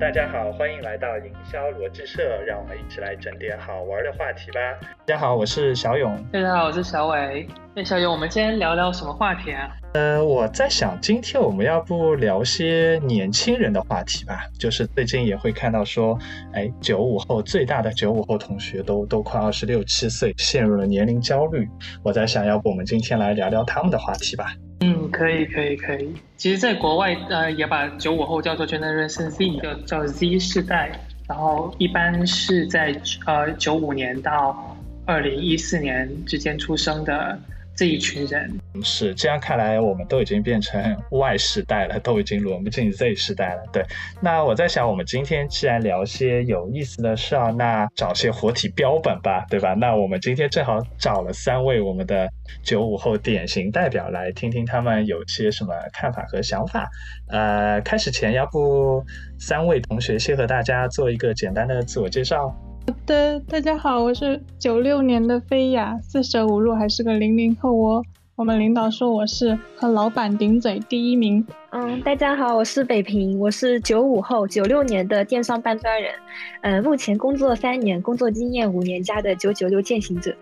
大家好，欢迎来到营销逻辑社，让我们一起来整点好玩的话题吧。大家好，我是小勇。大家好，我是小伟。哎，小勇，我们今天聊聊什么话题啊？呃，我在想，今天我们要不聊些年轻人的话题吧？就是最近也会看到说，哎，九五后最大的九五后同学都都快二十六七岁，陷入了年龄焦虑。我在想，要不我们今天来聊聊他们的话题吧？嗯，可以，可以，可以。其实，在国外，呃，也把九五后叫做 Generation Z，叫叫 Z 世代。然后，一般是在呃九五年到二零一四年之间出生的。这一群人是这样看来，我们都已经变成 Y 时代了，都已经轮不进 Z 时代了。对，那我在想，我们今天既然聊些有意思的事儿，那找些活体标本吧，对吧？那我们今天正好找了三位我们的九五后典型代表来听听他们有些什么看法和想法。呃，开始前，要不三位同学先和大家做一个简单的自我介绍。好的，大家好，我是九六年的菲雅，四舍五入还是个零零后哦。我们领导说我是和老板顶嘴第一名。嗯，大家好，我是北平，我是九五后，九六年的电商搬砖人，呃，目前工作三年，工作经验五年加的九九六践行者。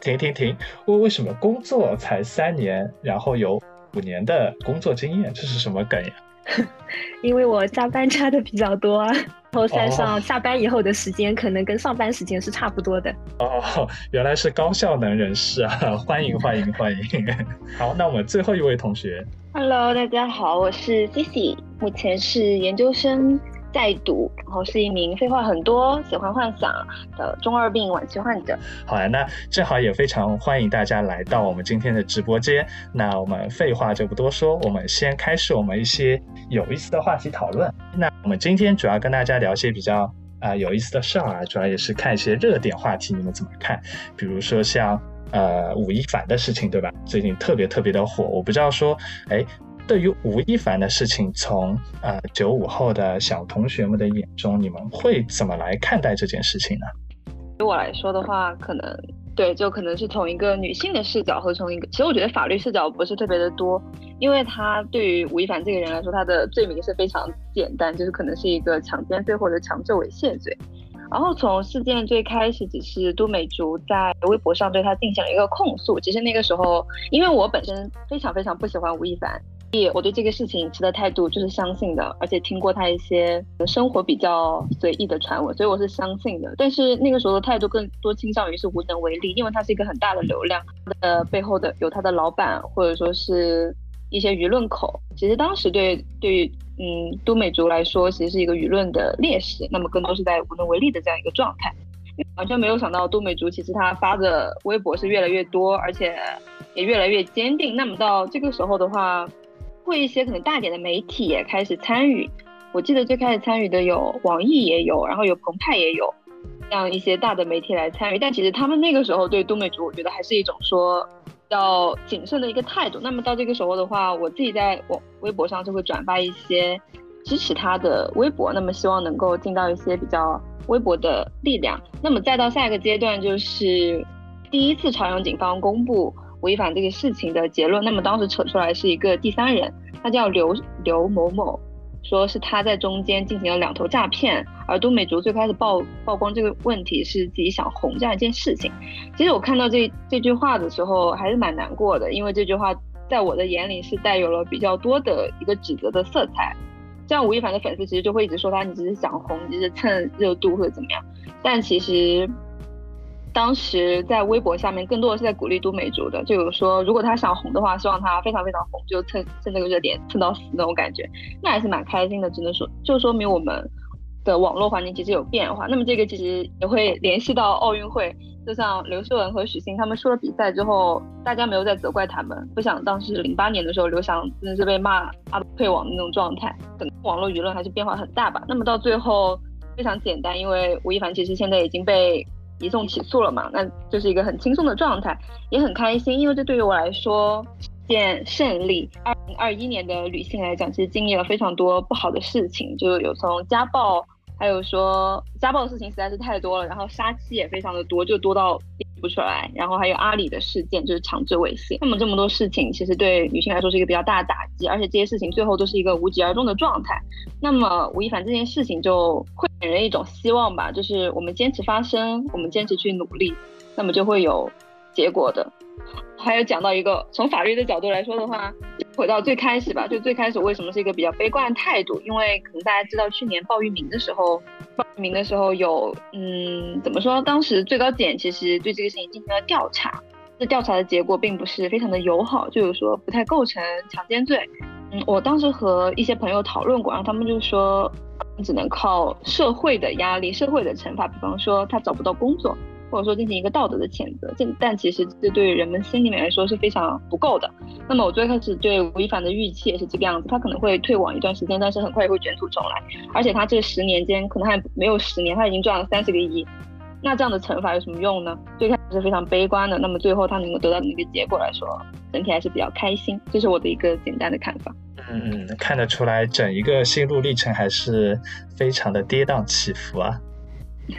停停停，为为什么工作才三年，然后有五年的工作经验，这是什么梗呀？因为我加班加的比较多，然后算上下班以后的时间，可能跟上班时间是差不多的。哦，原来是高效能人士啊！欢迎欢迎欢迎！好，那我们最后一位同学，Hello，大家好，我是 Cici，目前是研究生。在读，然后是一名废话很多、喜欢幻想的中二病晚期患者。好呀，那正好也非常欢迎大家来到我们今天的直播间。那我们废话就不多说，我们先开始我们一些有意思的话题讨论。那我们今天主要跟大家聊些比较啊有意思的事儿啊，主要也是看一些热点话题，你们怎么看？比如说像呃吴亦凡的事情，对吧？最近特别特别的火，我不知道说，哎。对于吴亦凡的事情，从呃九五后的小同学们的眼中，你们会怎么来看待这件事情呢？对我来说的话，可能对，就可能是从一个女性的视角，和从一个，其实我觉得法律视角不是特别的多，因为他对于吴亦凡这个人来说，他的罪名是非常简单，就是可能是一个强奸罪或者强制猥亵罪。然后从事件最开始，只是都美竹在微博上对他进行了一个控诉。其实那个时候，因为我本身非常非常不喜欢吴亦凡。我对这个事情持的态度就是相信的，而且听过他一些生活比较随意的传闻，所以我是相信的。但是那个时候的态度更多倾向于是无能为力，因为他是一个很大的流量，的背后的有他的老板或者说是一些舆论口。其实当时对对于嗯都美竹来说，其实是一个舆论的劣势，那么更多是在无能为力的这样一个状态。完全没有想到都美竹其实他发的微博是越来越多，而且也越来越坚定。那么到这个时候的话。会一些可能大点的媒体也开始参与，我记得最开始参与的有网易也有，然后有澎湃也有，这样一些大的媒体来参与。但其实他们那个时候对都美竹，我觉得还是一种说要谨慎的一个态度。那么到这个时候的话，我自己在我微博上就会转发一些支持他的微博，那么希望能够尽到一些比较微薄的力量。那么再到下一个阶段，就是第一次朝阳警方公布。违反这个事情的结论，那么当时扯出来是一个第三人，他叫刘刘某某，说是他在中间进行了两头诈骗，而都美竹最开始曝曝光这个问题是自己想红这样一件事情。其实我看到这这句话的时候还是蛮难过的，因为这句话在我的眼里是带有了比较多的一个指责的色彩。像吴亦凡的粉丝其实就会一直说他你只是想红，你只是蹭热度或者怎么样，但其实。当时在微博下面，更多的是在鼓励都美竹的，就有说如果他想红的话，希望他非常非常红，就蹭蹭这个热点蹭到死那种感觉，那还是蛮开心的。只能说，就说明我们的网络环境其实有变化。那么这个其实也会联系到奥运会，就像刘诗雯和许昕他们输了比赛之后，大家没有再责怪他们。不想当时零八年的时候，刘翔真的是被骂阿退网的那种状态，整个网络舆论还是变化很大吧。那么到最后非常简单，因为吴亦凡其实现在已经被。移送起诉了嘛？那就是一个很轻松的状态，也很开心，因为这对于我来说件胜利。二零二一年的女性来讲，其实经历了非常多不好的事情，就有从家暴，还有说家暴的事情实在是太多了，然后杀妻也非常的多，就多到不出来，然后还有阿里的事件，就是强制猥亵。那么这么多事情，其实对女性来说是一个比较大的打击，而且这些事情最后都是一个无疾而终的状态。那么吴亦凡这件事情就会给人一种希望吧，就是我们坚持发声，我们坚持去努力，那么就会有结果的。还有讲到一个从法律的角度来说的话，回到最开始吧，就最开始为什么是一个比较悲观的态度？因为可能大家知道去年鲍玉明的时候，鲍玉明的时候有嗯怎么说？当时最高检其实对这个事情进行了调查，这调查的结果并不是非常的友好，就是说不太构成强奸罪。嗯，我当时和一些朋友讨论过，然后他们就说只能靠社会的压力、社会的惩罚，比方说他找不到工作。或者说进行一个道德的谴责，这但其实这对于人们心里面来说是非常不够的。那么我最开始对吴亦凡的预期也是这个样子，他可能会退网一段时间，但是很快也会卷土重来。而且他这十年间可能还没有十年，他已经赚了三十个亿，那这样的惩罚有什么用呢？最开始是非常悲观的，那么最后他能够得到的那个结果来说，整体还是比较开心。这是我的一个简单的看法。嗯嗯，看得出来，整一个心路历程还是非常的跌宕起伏啊。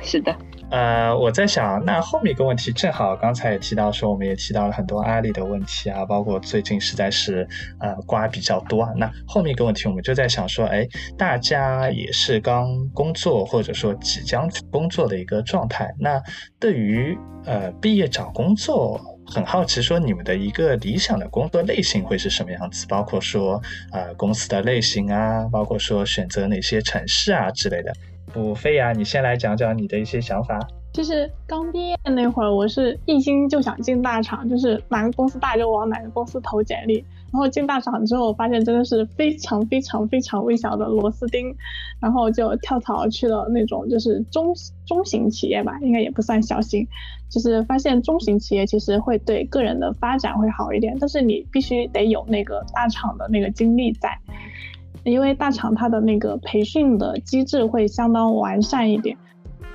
是的。呃，我在想，那后面一个问题，正好刚才也提到说，我们也提到了很多阿里的问题啊，包括最近实在是呃瓜比较多啊。那后面一个问题，我们就在想说，哎，大家也是刚工作或者说即将工作的一个状态，那对于呃毕业找工作，很好奇说你们的一个理想的工作类型会是什么样子？包括说呃公司的类型啊，包括说选择哪些城市啊之类的。不，费呀，你先来讲讲你的一些想法。其实刚毕业那会儿，我是一心就想进大厂，就是哪个公司大就往哪个公司投简历。然后进大厂之后，我发现真的是非常非常非常微小的螺丝钉，然后就跳槽去了那种就是中中型企业吧，应该也不算小型。就是发现中型企业其实会对个人的发展会好一点，但是你必须得有那个大厂的那个经历在。因为大厂它的那个培训的机制会相当完善一点。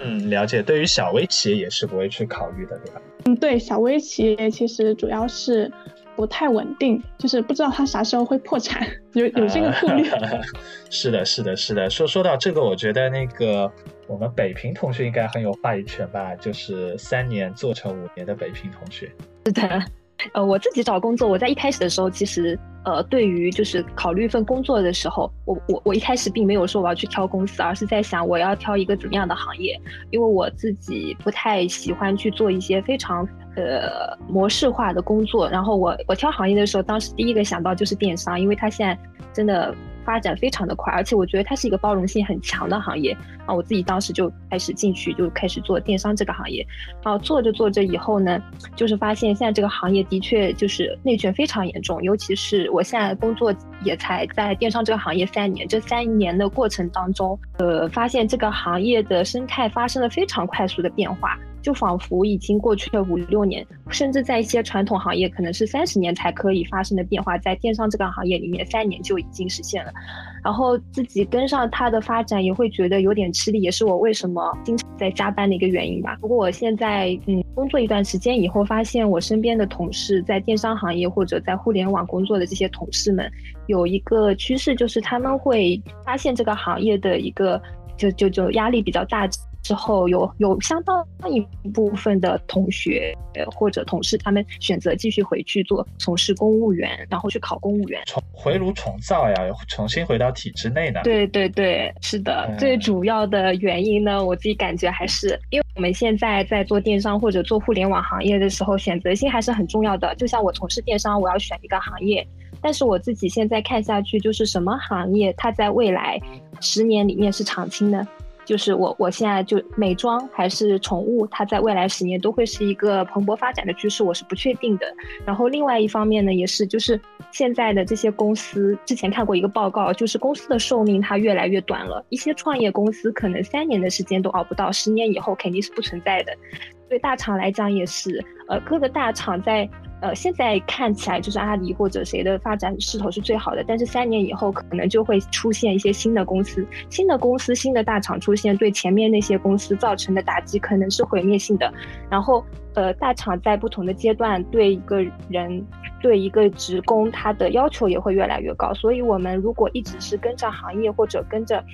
嗯，了解。对于小微企业也是不会去考虑的，对吧？嗯，对，小微企业其实主要是不太稳定，就是不知道它啥时候会破产，有有这个顾虑。是的，是的，是的。说说到这个，我觉得那个我们北平同学应该很有话语权吧？就是三年做成五年的北平同学。是的。呃，我自己找工作，我在一开始的时候，其实呃，对于就是考虑一份工作的时候，我我我一开始并没有说我要去挑公司，而是在想我要挑一个怎么样的行业，因为我自己不太喜欢去做一些非常呃模式化的工作。然后我我挑行业的时候，当时第一个想到就是电商，因为它现在真的。发展非常的快，而且我觉得它是一个包容性很强的行业啊！我自己当时就开始进去，就开始做电商这个行业，然后做着做着以后呢，就是发现现在这个行业的确就是内卷非常严重，尤其是我现在工作也才在电商这个行业三年，这三年的过程当中，呃，发现这个行业的生态发生了非常快速的变化。就仿佛已经过去了五六年，甚至在一些传统行业，可能是三十年才可以发生的变化，在电商这个行业里面，三年就已经实现了。然后自己跟上它的发展，也会觉得有点吃力，也是我为什么经常在加班的一个原因吧。不过我现在嗯，工作一段时间以后，发现我身边的同事在电商行业或者在互联网工作的这些同事们，有一个趋势，就是他们会发现这个行业的一个就就就压力比较大。之后有有相当一部分的同学或者同事，他们选择继续回去做从事公务员，然后去考公务员，重回炉重造呀，重新回到体制内呢？对对对，是的。最主要的原因呢，我自己感觉还是因为我们现在在做电商或者做互联网行业的时候，选择性还是很重要的。就像我从事电商，我要选一个行业，但是我自己现在看下去，就是什么行业它在未来十年里面是长青的。就是我，我现在就美妆还是宠物，它在未来十年都会是一个蓬勃发展的趋势，我是不确定的。然后另外一方面呢，也是就是现在的这些公司，之前看过一个报告，就是公司的寿命它越来越短了，一些创业公司可能三年的时间都熬不到，十年以后肯定是不存在的。对大厂来讲也是，呃，各个大厂在。呃，现在看起来就是阿里或者谁的发展势头是最好的，但是三年以后可能就会出现一些新的公司、新的公司、新的大厂出现，对前面那些公司造成的打击可能是毁灭性的。然后，呃，大厂在不同的阶段对一个人、对一个职工，他的要求也会越来越高。所以，我们如果一直是跟着行业或者跟着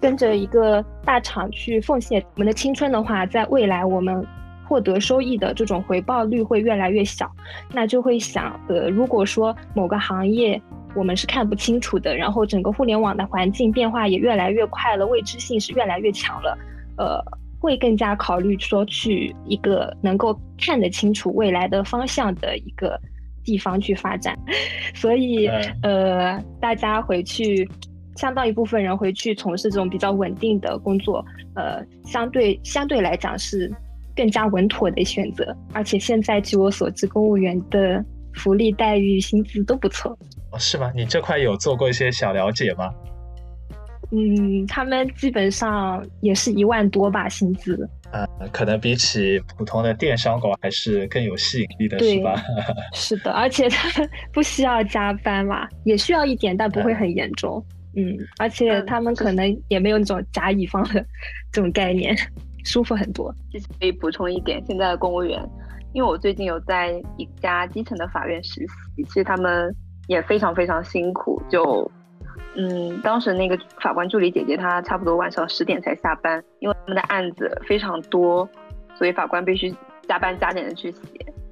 跟着一个大厂去奉献我们的青春的话，在未来我们。获得收益的这种回报率会越来越小，那就会想，呃，如果说某个行业我们是看不清楚的，然后整个互联网的环境变化也越来越快了，未知性是越来越强了，呃，会更加考虑说去一个能够看得清楚未来的方向的一个地方去发展，所以，呃，大家回去。相当一部分人回去从事这种比较稳定的工作，呃，相对相对来讲是更加稳妥的选择。而且现在据我所知，公务员的福利待遇、薪资都不错。哦，是吗？你这块有做过一些小了解吗？嗯，他们基本上也是一万多吧，薪资。呃，可能比起普通的电商狗还是更有吸引力的，是吧？是的，而且他们不需要加班嘛，也需要一点，但不会很严重。嗯，而且他们可能也没有那种甲乙方的 这种概念，舒服很多。其实可以补充一点，现在的公务员，因为我最近有在一家基层的法院实习，其实他们也非常非常辛苦。就，嗯，当时那个法官助理姐姐，她差不多晚上十点才下班，因为他们的案子非常多，所以法官必须加班加点的去写。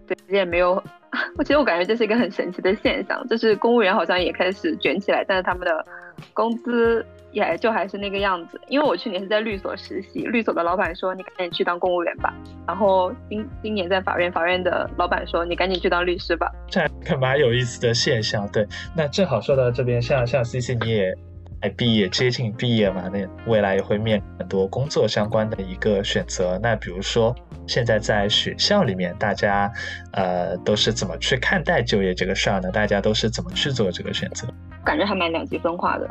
对，也没有。我其实我感觉这是一个很神奇的现象，就是公务员好像也开始卷起来，但是他们的工资也就还是那个样子。因为我去年是在律所实习，律所的老板说你赶紧去当公务员吧，然后今今年在法院，法院的老板说你赶紧去当律师吧。这个蛮有意思的现象。对，那正好说到这边，像像 C C 你也。哎，毕业接近毕业嘛，那未来也会面临很多工作相关的一个选择。那比如说，现在在学校里面，大家呃都是怎么去看待就业这个事儿呢？大家都是怎么去做这个选择？感觉还蛮两极分化的，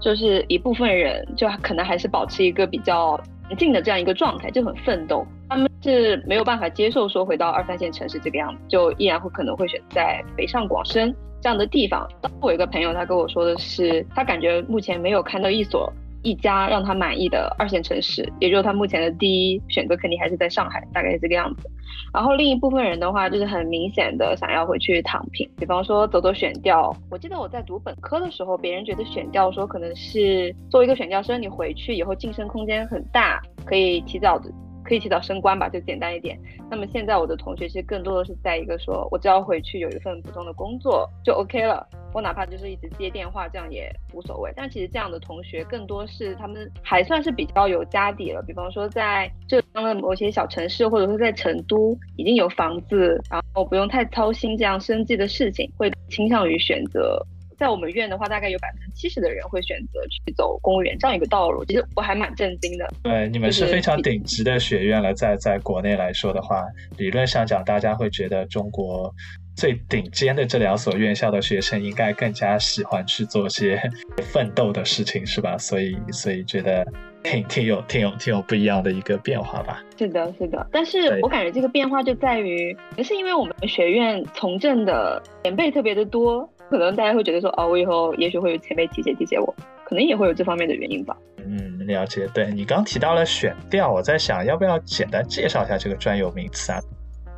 就是一部分人就可能还是保持一个比较静的这样一个状态，就很奋斗。他们是没有办法接受说回到二三线城市这个样子，就依然会可能会选在北上广深。这样的地方，当我有一个朋友，他跟我说的是，他感觉目前没有看到一所一家让他满意的二线城市，也就是他目前的第一选择肯定还是在上海，大概是这个样子。然后另一部分人的话，就是很明显的想要回去躺平，比方说走走选调。我记得我在读本科的时候，别人觉得选调说可能是作为一个选调生，你回去以后晋升空间很大，可以提早的。可以提早升官吧，就简单一点。那么现在我的同学其实更多的是在一个说，我只要回去有一份普通的工作就 OK 了，我哪怕就是一直接电话这样也无所谓。但其实这样的同学更多是他们还算是比较有家底了，比方说在浙江的某些小城市，或者说在成都已经有房子，然后不用太操心这样生计的事情，会倾向于选择。在我们院的话，大概有百分之七十的人会选择去走公务员这样一个道路。其实我还蛮震惊的。对，你们是非常顶级的学院了，在在国内来说的话，理论上讲，大家会觉得中国最顶尖的这两所院校的学生应该更加喜欢去做些奋斗的事情，是吧？所以，所以觉得挺挺有、挺有、挺有不一样的一个变化吧。是的，是的。但是我感觉这个变化就在于，也是因为我们学院从政的前辈特别的多。可能大家会觉得说，哦，我以后也许会有前辈提携提携我，可能也会有这方面的原因吧。嗯，了解。对你刚提到了选调，我在想要不要简单介绍一下这个专有名词啊？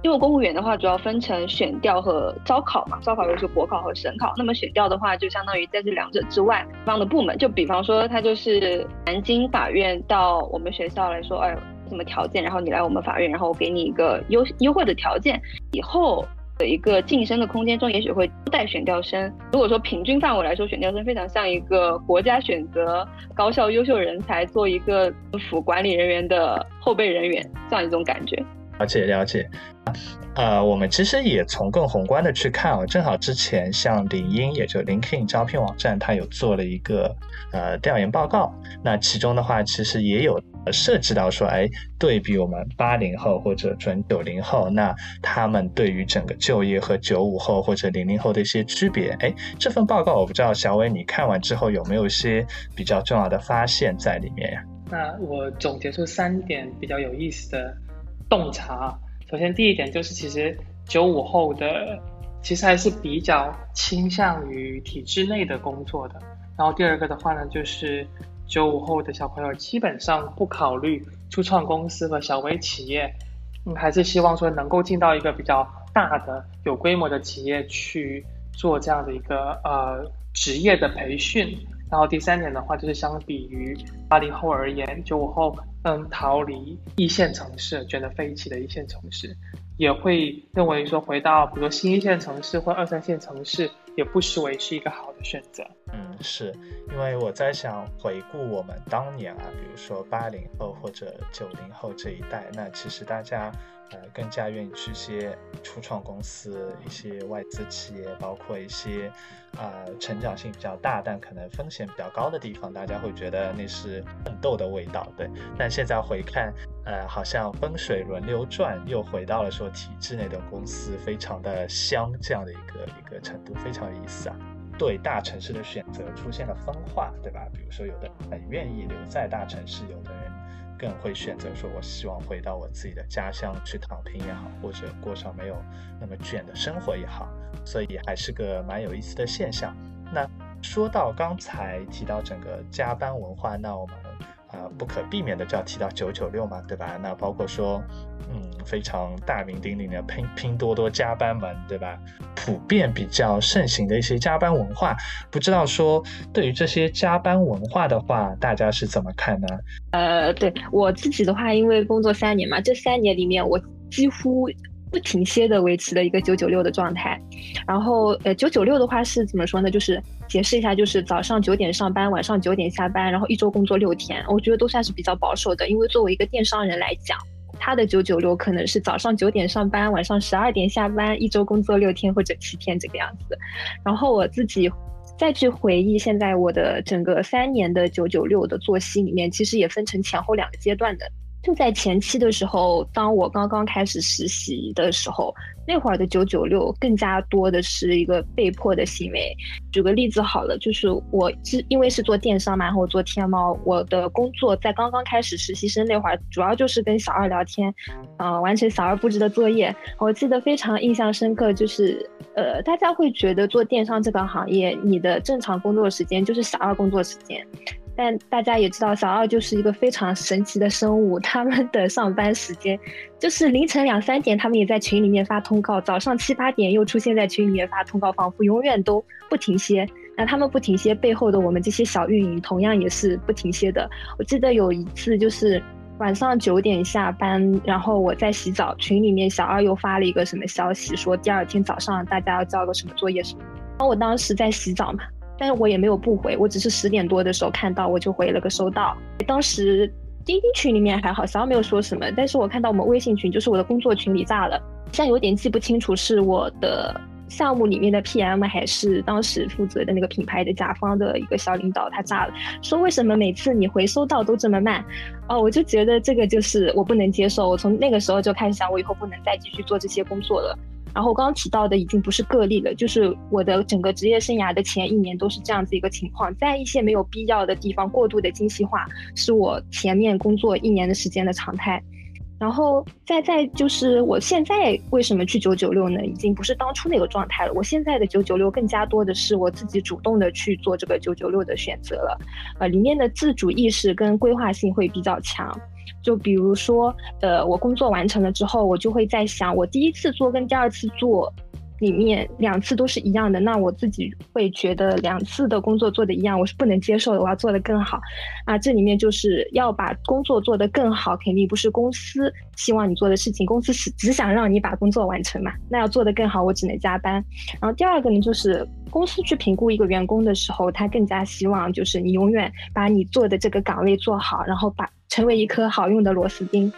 因为公务员的话，主要分成选调和招考嘛。招考又是国考和省考，那么选调的话，就相当于在这两者之外方的部门。就比方说，他就是南京法院到我们学校来说，哎，什么条件，然后你来我们法院，然后我给你一个优优惠的条件，以后。的一个晋升的空间中，也许会带选调生。如果说平均范围来说，选调生非常像一个国家选择高校优秀人才做一个政府管理人员的后备人员这样一种感觉。了解了解。呃，我们其实也从更宏观的去看啊，正好之前像领英，也就 LinkedIn 招聘网站，它有做了一个呃调研报告。那其中的话，其实也有涉及到说，哎，对比我们八零后或者准九零后，那他们对于整个就业和九五后或者零零后的一些区别。哎，这份报告我不知道小伟你看完之后有没有一些比较重要的发现在里面呀？那我总结出三点比较有意思的洞察。首先，第一点就是，其实九五后的其实还是比较倾向于体制内的工作的。然后第二个的话呢，就是九五后的小朋友基本上不考虑初创公司和小微企业，嗯，还是希望说能够进到一个比较大的、有规模的企业去做这样的一个呃职业的培训，然后第三点的话，就是相比于八零后而言，九五后嗯逃离一线城市，卷得飞起的一线城市，也会认为说回到比如说新一线城市或二三线城市，也不失为是一个好的选择。嗯，是因为我在想回顾我们当年啊，比如说八零后或者九零后这一代，那其实大家。呃，更加愿意去一些初创公司、一些外资企业，包括一些呃成长性比较大但可能风险比较高的地方，大家会觉得那是奋斗的味道，对。但现在回看，呃，好像风水轮流转，又回到了说体制内的公司非常的香这样的一个一个程度，非常有意思啊。对大城市的选择出现了分化，对吧？比如说有的很愿意留在大城市，有的人。更会选择说，我希望回到我自己的家乡去躺平也好，或者过上没有那么卷的生活也好，所以还是个蛮有意思的现象。那说到刚才提到整个加班文化，那我们啊不可避免的就要提到九九六嘛，对吧？那包括说。嗯，非常大名鼎鼎的拼拼多多加班门，对吧？普遍比较盛行的一些加班文化，不知道说对于这些加班文化的话，大家是怎么看呢？呃，对我自己的话，因为工作三年嘛，这三年里面我几乎不停歇的维持了一个九九六的状态。然后，呃，九九六的话是怎么说呢？就是解释一下，就是早上九点上班，晚上九点下班，然后一周工作六天，我觉得都算是比较保守的。因为作为一个电商人来讲。他的九九六可能是早上九点上班，晚上十二点下班，一周工作六天或者七天这个样子。然后我自己再去回忆现在我的整个三年的九九六的作息里面，其实也分成前后两个阶段的。就在前期的时候，当我刚刚开始实习的时候。那会儿的九九六更加多的是一个被迫的行为。举个例子好了，就是我是因为是做电商嘛，然后我做天猫，我的工作在刚刚开始实习生那会儿，主要就是跟小二聊天，呃，完成小二布置的作业。我记得非常印象深刻，就是呃，大家会觉得做电商这个行业，你的正常工作时间就是小二工作时间。但大家也知道，小二就是一个非常神奇的生物。他们的上班时间就是凌晨两三点，他们也在群里面发通告；早上七八点又出现在群里面发通告，仿佛永远都不停歇。那他们不停歇背后的我们这些小运营，同样也是不停歇的。我记得有一次就是晚上九点下班，然后我在洗澡，群里面小二又发了一个什么消息，说第二天早上大家要交个什么作业什么。然后我当时在洗澡嘛。但是我也没有不回，我只是十点多的时候看到，我就回了个收到。当时钉钉群里面还好，小没有说什么。但是我看到我们微信群，就是我的工作群里炸了，现在有点记不清楚是我的项目里面的 PM 还是当时负责的那个品牌的甲方的一个小领导他炸了，说为什么每次你回收到都这么慢？哦，我就觉得这个就是我不能接受。我从那个时候就开始想，我以后不能再继续做这些工作了。然后我刚刚提到的已经不是个例了，就是我的整个职业生涯的前一年都是这样子一个情况，在一些没有必要的地方过度的精细化，是我前面工作一年的时间的常态。然后再再就是我现在为什么去九九六呢？已经不是当初那个状态了。我现在的九九六更加多的是我自己主动的去做这个九九六的选择了，呃，里面的自主意识跟规划性会比较强。就比如说，呃，我工作完成了之后，我就会在想，我第一次做跟第二次做。里面两次都是一样的，那我自己会觉得两次的工作做的一样，我是不能接受的。我要做的更好，啊，这里面就是要把工作做得更好，肯定不是公司希望你做的事情，公司是只想让你把工作完成嘛。那要做得更好，我只能加班。然后第二个呢，就是公司去评估一个员工的时候，他更加希望就是你永远把你做的这个岗位做好，然后把成为一颗好用的螺丝钉。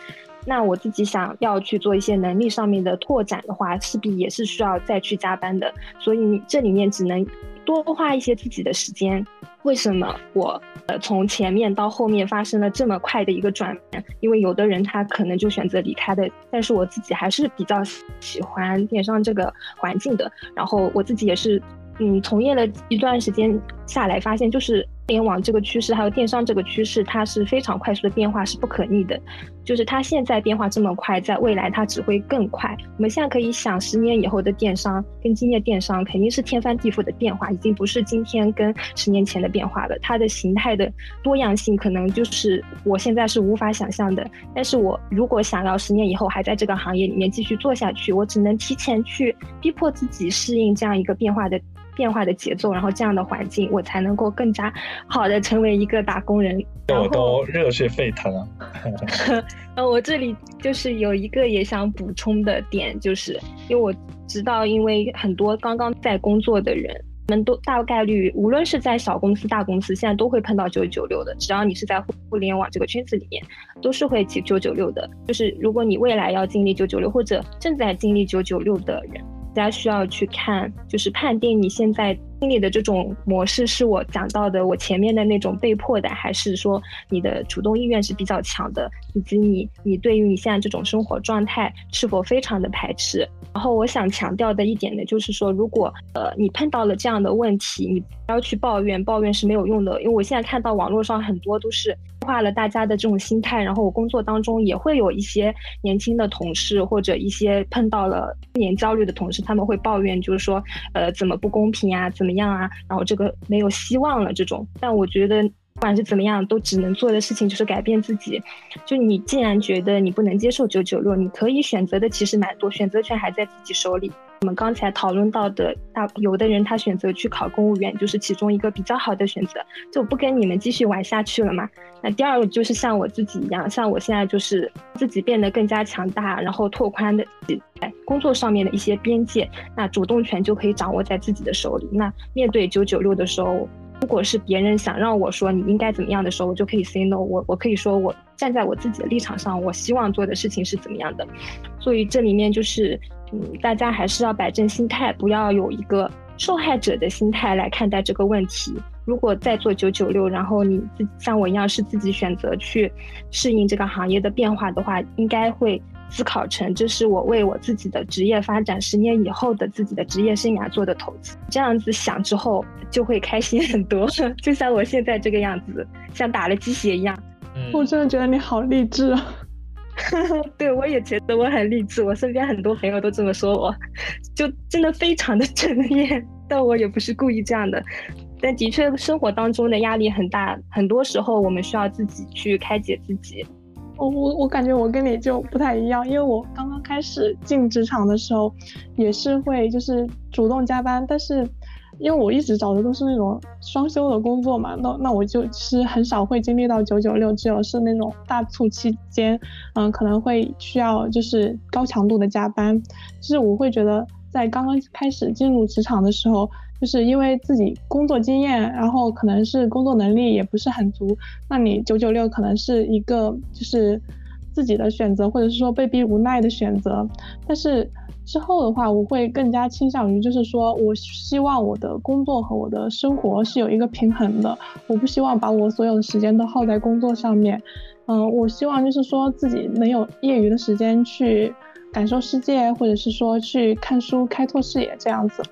那我自己想要去做一些能力上面的拓展的话，势必也是需要再去加班的。所以这里面只能多花一些自己的时间。为什么我呃从前面到后面发生了这么快的一个转变？因为有的人他可能就选择离开的，但是我自己还是比较喜欢电商这个环境的。然后我自己也是。嗯，从业了一段时间下来，发现就是互联网这个趋势，还有电商这个趋势，它是非常快速的变化，是不可逆的。就是它现在变化这么快，在未来它只会更快。我们现在可以想，十年以后的电商跟今天电商肯定是天翻地覆的变化，已经不是今天跟十年前的变化了。它的形态的多样性，可能就是我现在是无法想象的。但是我如果想要十年以后还在这个行业里面继续做下去，我只能提前去逼迫自己适应这样一个变化的。变化的节奏，然后这样的环境，我才能够更加好的成为一个打工人。我都热血沸腾啊！呃，我这里就是有一个也想补充的点，就是因为我知道，因为很多刚刚在工作的人。们都大概率，无论是在小公司、大公司，现在都会碰到九九六的。只要你是在互联网这个圈子里面，都是会九九六的。就是如果你未来要经历九九六，或者正在经历九九六的人，大大家需要去看，就是判定你现在。经历的这种模式是我讲到的，我前面的那种被迫的，还是说你的主动意愿是比较强的，以及你你对于你现在这种生活状态是否非常的排斥？然后我想强调的一点呢，就是说，如果呃你碰到了这样的问题，你不要去抱怨，抱怨是没有用的，因为我现在看到网络上很多都是化了大家的这种心态，然后我工作当中也会有一些年轻的同事或者一些碰到了年焦虑的同事，他们会抱怨，就是说呃怎么不公平啊，怎么。样啊，然后这个没有希望了这种，但我觉得不管是怎么样，都只能做的事情就是改变自己。就你既然觉得你不能接受九九六，你可以选择的其实蛮多，选择权还在自己手里。我们刚才讨论到的大，有的人他选择去考公务员，就是其中一个比较好的选择，就不跟你们继续玩下去了嘛。那第二个就是像我自己一样，像我现在就是自己变得更加强大，然后拓宽的在工作上面的一些边界，那主动权就可以掌握在自己的手里。那面对九九六的时候，如果是别人想让我说你应该怎么样的时候，我就可以 say no。我我可以说我站在我自己的立场上，我希望做的事情是怎么样的。所以这里面就是。嗯，大家还是要摆正心态，不要有一个受害者的心态来看待这个问题。如果在做九九六，然后你自像我一样是自己选择去适应这个行业的变化的话，应该会思考成这是我为我自己的职业发展十年以后的自己的职业生涯做的投资。这样子想之后就会开心很多，就像我现在这个样子，像打了鸡血一样。我真的觉得你好励志啊！对，我也觉得我很励志。我身边很多朋友都这么说，我就真的非常的 正面。但我也不是故意这样的，但的确生活当中的压力很大，很多时候我们需要自己去开解自己。我我我感觉我跟你就不太一样，因为我刚刚开始进职场的时候，也是会就是主动加班，但是。因为我一直找的都是那种双休的工作嘛，那那我就是很少会经历到九九六，只有是那种大促期间，嗯，可能会需要就是高强度的加班。就是我会觉得在刚刚开始进入职场的时候，就是因为自己工作经验，然后可能是工作能力也不是很足，那你九九六可能是一个就是自己的选择，或者是说被逼无奈的选择，但是。之后的话，我会更加倾向于，就是说我希望我的工作和我的生活是有一个平衡的，我不希望把我所有的时间都耗在工作上面。嗯，我希望就是说自己能有业余的时间去感受世界，或者是说去看书、开拓视野这样子。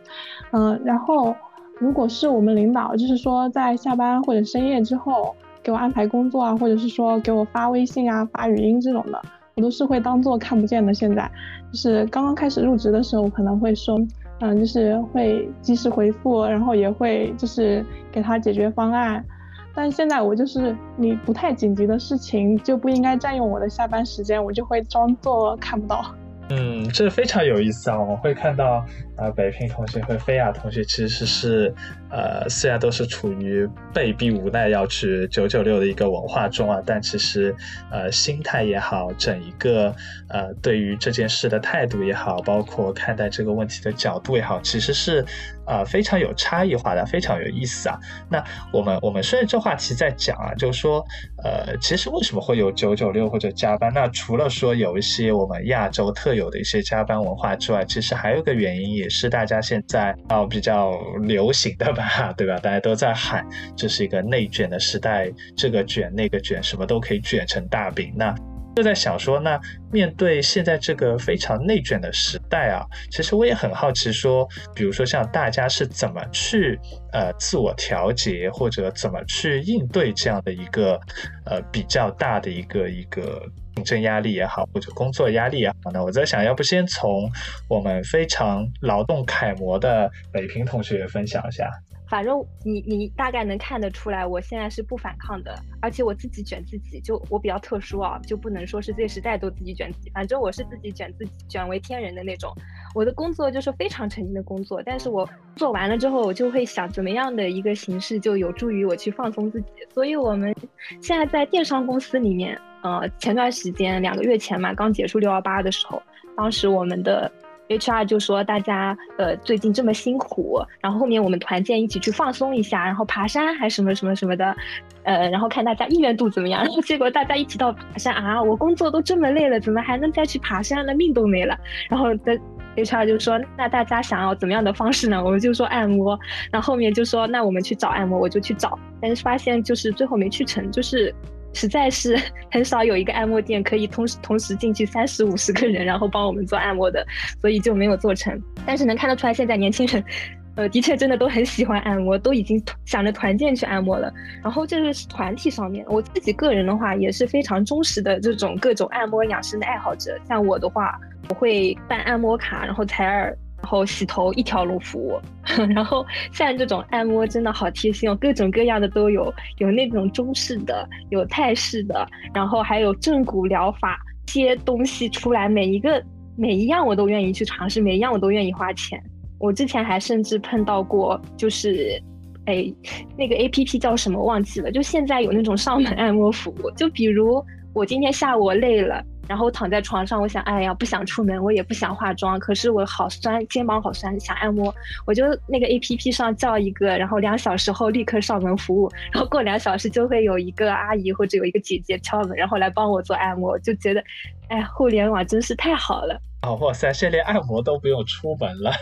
嗯，然后如果是我们领导，就是说在下班或者深夜之后给我安排工作啊，或者是说给我发微信啊、发语音这种的。我都是会当做看不见的。现在就是刚刚开始入职的时候，可能会说，嗯，就是会及时回复，然后也会就是给他解决方案。但现在我就是你不太紧急的事情就不应该占用我的下班时间，我就会装作看不到。嗯，这非常有意思啊！我们会看到，啊，北平同学和菲亚同学其实是，呃，虽然都是处于被逼无奈要去九九六的一个文化中啊，但其实，呃，心态也好，整一个，呃，对于这件事的态度也好，包括看待这个问题的角度也好，其实是。啊，非常有差异化的，非常有意思啊。那我们我们顺着这话题在讲啊，就是说，呃，其实为什么会有九九六或者加班？那除了说有一些我们亚洲特有的一些加班文化之外，其实还有一个原因，也是大家现在啊比较流行的吧，对吧？大家都在喊这是一个内卷的时代，这个卷那个卷，什么都可以卷成大饼。那就在想说，那面对现在这个非常内卷的时代啊，其实我也很好奇，说，比如说像大家是怎么去呃自我调节，或者怎么去应对这样的一个呃比较大的一个一个竞争压力也好，或者工作压力也好呢？我在想，要不先从我们非常劳动楷模的北平同学分享一下。反正你你大概能看得出来，我现在是不反抗的，而且我自己卷自己，就我比较特殊啊，就不能说是这时代都自己卷自己，反正我是自己卷自己，卷为天人的那种。我的工作就是非常沉浸的工作，但是我做完了之后，我就会想怎么样的一个形式就有助于我去放松自己。所以我们现在在电商公司里面，呃，前段时间两个月前嘛，刚结束六幺八的时候，当时我们的。HR 就说大家呃最近这么辛苦，然后后面我们团建一起去放松一下，然后爬山还什么什么什么的，呃，然后看大家意愿度怎么样。然后结果大家一起到爬山啊，我工作都这么累了，怎么还能再去爬山呢？命都没了。然后的 HR 就说那大家想要怎么样的方式呢？我们就说按摩。那后面就说那我们去找按摩，我就去找，但是发现就是最后没去成，就是。实在是 很少有一个按摩店可以同时同时进去三十五十个人，然后帮我们做按摩的，所以就没有做成。但是能看得出来，现在年轻人，呃，的确真的都很喜欢按摩，都已经想着团建去按摩了。然后这个是团体上面，我自己个人的话也是非常忠实的这种各种按摩养生的爱好者。像我的话，我会办按摩卡，然后采耳。然后洗头一条龙服务，然后像这种按摩真的好贴心哦，各种各样的都有，有那种中式的，有泰式的，然后还有正骨疗法这，些东西出来，每一个每一样我都愿意去尝试，每一样我都愿意花钱。我之前还甚至碰到过，就是，哎，那个 A P P 叫什么忘记了，就现在有那种上门按摩服务，就比如我今天下午累了。然后躺在床上，我想，哎呀，不想出门，我也不想化妆，可是我好酸，肩膀好酸，想按摩，我就那个 A P P 上叫一个，然后两小时后立刻上门服务，然后过两小时就会有一个阿姨或者有一个姐姐敲门，然后来帮我做按摩，就觉得，哎，互联网真是太好了。哦，哇塞，现在连按摩都不用出门了。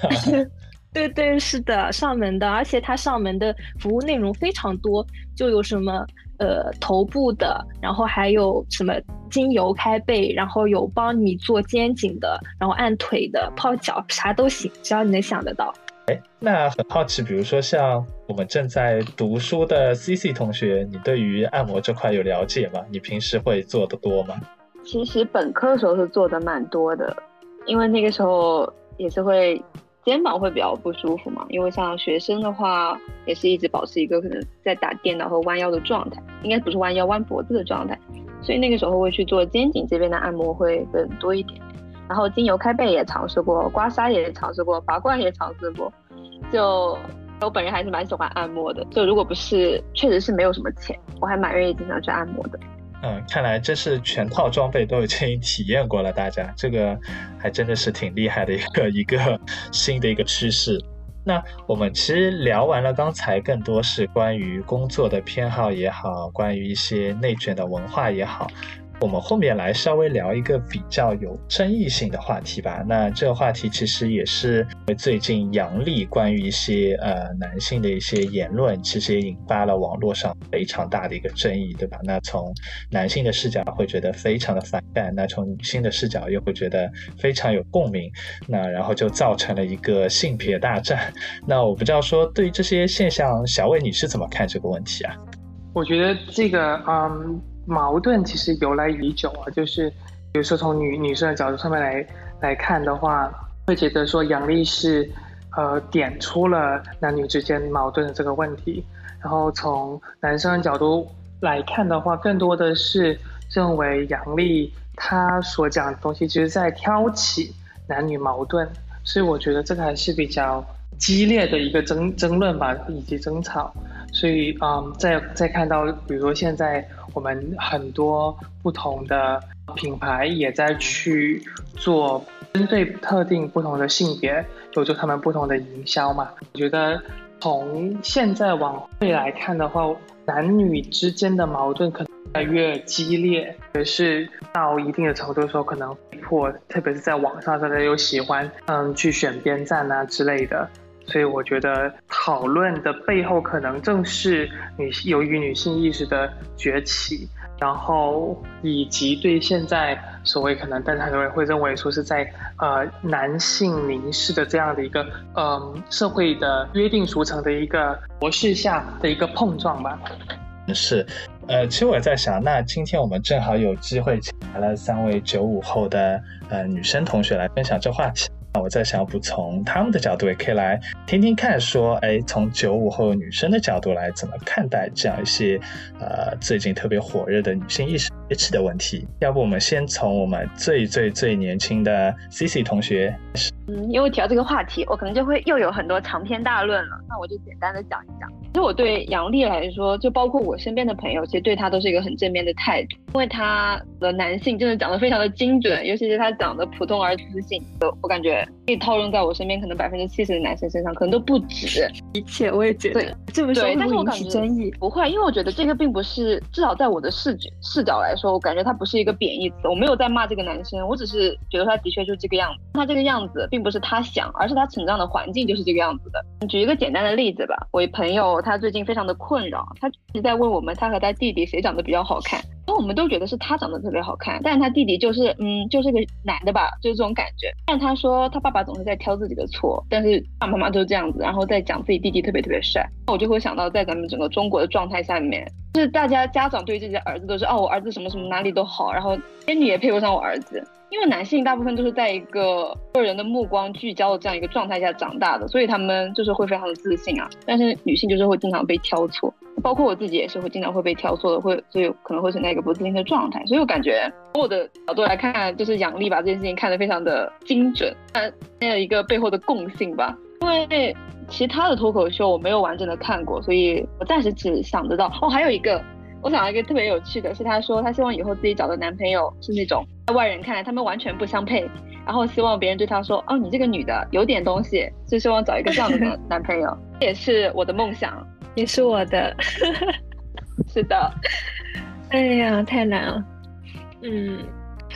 对对，是的，上门的，而且他上门的服务内容非常多，就有什么。呃，头部的，然后还有什么精油开背，然后有帮你做肩颈的，然后按腿的、泡脚，啥都行，只要你能想得到。哎，那很好奇，比如说像我们正在读书的 C C 同学，你对于按摩这块有了解吗？你平时会做的多吗？其实本科的时候是做的蛮多的，因为那个时候也是会。肩膀会比较不舒服嘛，因为像学生的话，也是一直保持一个可能在打电脑和弯腰的状态，应该不是弯腰弯脖子的状态，所以那个时候会去做肩颈这边的按摩会更多一点。然后精油开背也尝试过，刮痧也尝试过，拔罐也尝试过。就我本人还是蛮喜欢按摩的，就如果不是确实是没有什么钱，我还蛮愿意经常去按摩的。嗯，看来这是全套装备都已经体验过了，大家这个还真的是挺厉害的一个一个新的一个趋势。那我们其实聊完了，刚才更多是关于工作的偏好也好，关于一些内卷的文化也好。我们后面来稍微聊一个比较有争议性的话题吧。那这个话题其实也是最近杨笠关于一些呃男性的一些言论，其实也引发了网络上非常大的一个争议，对吧？那从男性的视角会觉得非常的反感，那从女性的视角又会觉得非常有共鸣，那然后就造成了一个性别大战。那我不知道说对于这些现象，小魏你是怎么看这个问题啊？我觉得这个嗯。矛盾其实由来已久啊，就是比如说从女女生的角度上面来来看的话，会觉得说杨丽是呃点出了男女之间矛盾的这个问题，然后从男生的角度来看的话，更多的是认为杨丽她所讲的东西其实在挑起男女矛盾，所以我觉得这个还是比较激烈的一个争争论吧，以及争吵。所以嗯，再再看到比如说现在。我们很多不同的品牌也在去做针对特定不同的性别，有着他们不同的营销嘛。我觉得从现在往未来看的话，男女之间的矛盾可能越来越激烈，也是到一定的程度的时候，可能被迫，特别是在网上，大家又喜欢嗯去选边站啊之类的。所以我觉得讨论的背后，可能正是女由于女性意识的崛起，然后以及对现在所谓可能，但是很多人会认为说是在呃男性凝视的这样的一个嗯社会的约定俗成的一个模式下的一个碰撞吧。是，呃，其实我在想，那今天我们正好有机会请来了三位九五后的呃女生同学来分享这话题。我我在想补充他们的角度，也可以来听听看，说，哎，从九五后女生的角度来怎么看待这样一些呃最近特别火热的女性意识崛起的问题。要不我们先从我们最最最年轻的 C C 同学。嗯，因为提到这个话题，我可能就会又有很多长篇大论了。那我就简单的讲一讲。其实我对杨丽来说，就包括我身边的朋友，其实对她都是一个很正面的态度。因为她的男性真的讲的非常的精准，尤其是她讲的普通而自信，我感觉可以套用在我身边可能百分之七十的男生身上，可能都不止。一切我也觉得，这么说会引起争议。不会，因为我觉得这个并不是，至少在我的视觉视角来说，我感觉他不是一个贬义词。我没有在骂这个男生，我只是觉得他的确就是这个样子。他这个样子。并不是他想，而是他成长的环境就是这个样子的。举一个简单的例子吧，我一朋友他最近非常的困扰，他一直在问我们他和他弟弟谁长得比较好看，然后我们都觉得是他长得特别好看，但是他弟弟就是嗯就是个男的吧，就是这种感觉。但他说他爸爸总是在挑自己的错，但是爸爸妈妈都是这样子，然后再讲自己弟弟特别特别帅，我就会想到在咱们整个中国的状态下面，就是大家家长对自己的儿子都是哦我儿子什么什么哪里都好，然后仙女也配不上我儿子。因为男性大部分都是在一个个人的目光聚焦的这样一个状态下长大的，所以他们就是会非常的自信啊。但是女性就是会经常被挑错，包括我自己也是会经常会被挑错的，会所以可能会存在一个不自信的状态。所以我感觉从我的角度来看，就是杨丽把这件事情看得非常的精准，看有一个背后的共性吧。因为其他的脱口秀我没有完整的看过，所以我暂时只想得到哦，还有一个。我想到一个特别有趣的是，她说她希望以后自己找的男朋友是那种在外人看来他们完全不相配，然后希望别人对她说：“哦，你这个女的有点东西。”就希望找一个这样的男 男朋友，也是我的梦想，也是我的。是的，哎呀，太难了。嗯，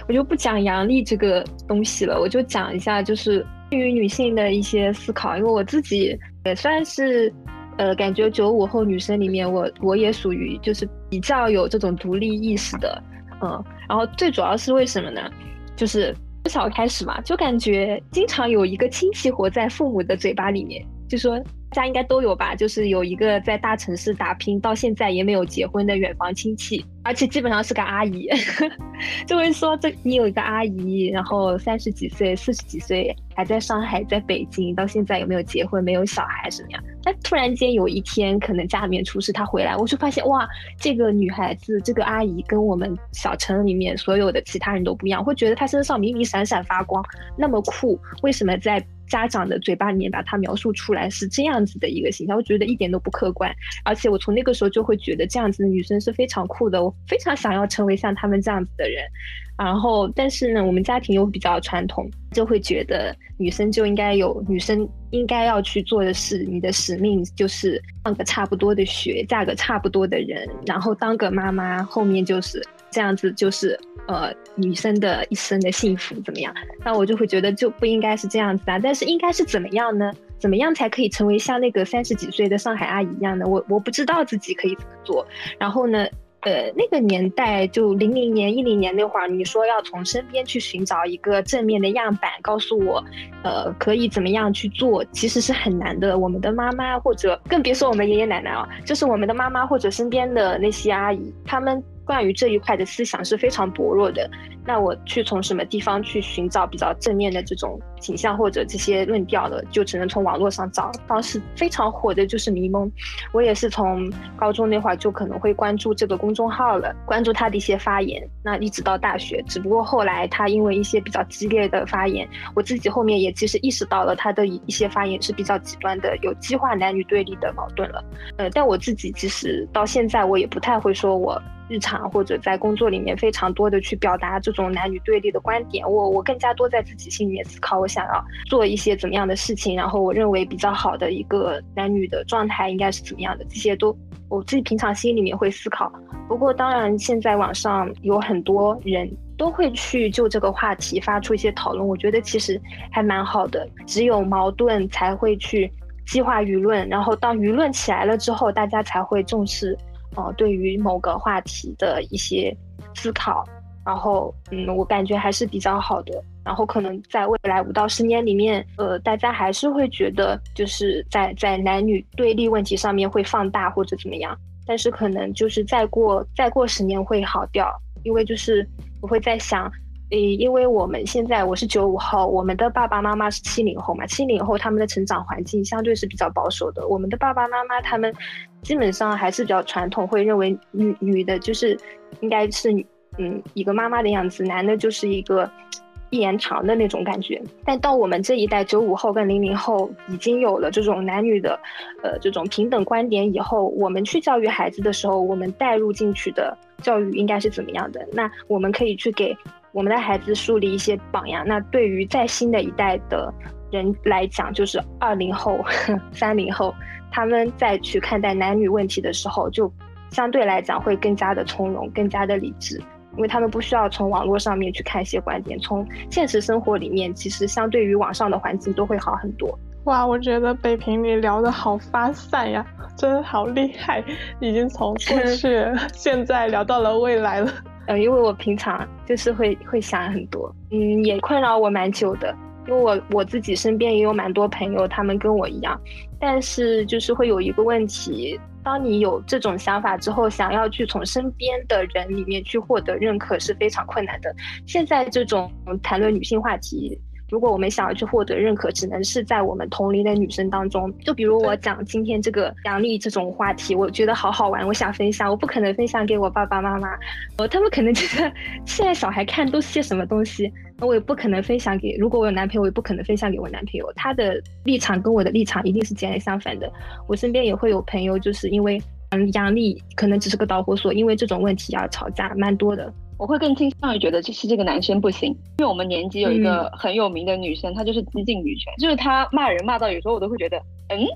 我就不讲阳历这个东西了，我就讲一下就是对于女性的一些思考，因为我自己也算是。呃，感觉九五后女生里面，我我也属于就是比较有这种独立意识的，嗯，然后最主要是为什么呢？就是从小开始嘛，就感觉经常有一个亲戚活在父母的嘴巴里面，就说。家应该都有吧，就是有一个在大城市打拼到现在也没有结婚的远房亲戚，而且基本上是个阿姨，就会说这你有一个阿姨，然后三十几岁、四十几岁还在上海、在北京，到现在有没有结婚、没有小孩什么样？但突然间有一天可能家里面出事，她回来，我就发现哇，这个女孩子、这个阿姨跟我们小城里面所有的其他人都不一样，会觉得她身上明明闪闪发光，那么酷，为什么在？家长的嘴巴里面把它描述出来是这样子的一个形象，我觉得一点都不客观，而且我从那个时候就会觉得这样子的女生是非常酷的，我非常想要成为像他们这样子的人。然后，但是呢，我们家庭又比较传统，就会觉得女生就应该有女生应该要去做的事，你的使命就是上个差不多的学，嫁个差不多的人，然后当个妈妈，后面就是这样子，就是。呃，女生的一生的幸福怎么样？那我就会觉得就不应该是这样子啊。但是应该是怎么样呢？怎么样才可以成为像那个三十几岁的上海阿姨一样的？我我不知道自己可以怎么做。然后呢，呃，那个年代就零零年、一零年那会儿，你说要从身边去寻找一个正面的样板，告诉我，呃，可以怎么样去做，其实是很难的。我们的妈妈或者更别说我们爷爷奶奶啊，就是我们的妈妈或者身边的那些阿姨，他们。关于这一块的思想是非常薄弱的。那我去从什么地方去寻找比较正面的这种倾向或者这些论调的，就只能从网络上找。当时非常火的就是迷蒙，我也是从高中那会儿就可能会关注这个公众号了，关注他的一些发言。那一直到大学，只不过后来他因为一些比较激烈的发言，我自己后面也其实意识到了他的一些发言是比较极端的，有激化男女对立的矛盾了。呃，但我自己其实到现在我也不太会说我日常或者在工作里面非常多的去表达这。种男女对立的观点，我我更加多在自己心里面思考，我想要做一些怎么样的事情，然后我认为比较好的一个男女的状态应该是怎么样的，这些都我自己平常心里面会思考。不过当然，现在网上有很多人都会去就这个话题发出一些讨论，我觉得其实还蛮好的。只有矛盾才会去激化舆论，然后当舆论起来了之后，大家才会重视，呃，对于某个话题的一些思考。然后，嗯，我感觉还是比较好的。然后，可能在未来五到十年里面，呃，大家还是会觉得，就是在在男女对立问题上面会放大或者怎么样。但是，可能就是再过再过十年会好掉，因为就是我会在想，诶，因为我们现在我是九五后，我们的爸爸妈妈是七零后嘛，七零后他们的成长环境相对是比较保守的。我们的爸爸妈妈他们基本上还是比较传统，会认为女女的就是应该是嗯一个妈妈的样子，男的就是一个一言长的那种感觉。但到我们这一代九五后跟零零后已经有了这种男女的呃这种平等观点以后，我们去教育孩子的时候，我们带入进去的教育应该是怎么样的？那我们可以去给。我们的孩子树立一些榜样，那对于在新的一代的人来讲，就是二零后、三零后，他们再去看待男女问题的时候，就相对来讲会更加的从容，更加的理智，因为他们不需要从网络上面去看一些观点，从现实生活里面，其实相对于网上的环境都会好很多。哇，我觉得北平你聊的好发散呀，真的好厉害，已经从过 去、现在聊到了未来了。嗯，因为我平常就是会会想很多，嗯，也困扰我蛮久的。因为我我自己身边也有蛮多朋友，他们跟我一样，但是就是会有一个问题，当你有这种想法之后，想要去从身边的人里面去获得认可是非常困难的。现在这种谈论女性话题。如果我们想要去获得认可，只能是在我们同龄的女生当中。就比如我讲今天这个杨丽这种话题，我觉得好好玩，我想分享，我不可能分享给我爸爸妈妈，哦，他们可能觉得现在小孩看都是些什么东西，那我也不可能分享给。如果我有男朋友，我也不可能分享给我男朋友，他的立场跟我的立场一定是截然相反的。我身边也会有朋友，就是因为嗯杨丽可能只是个导火索，因为这种问题而吵架，蛮多的。我会更倾向于觉得就是这个男生不行，因为我们年级有一个很有名的女生，她就是激进女权，就是她骂人骂到有时候我都会觉得，嗯，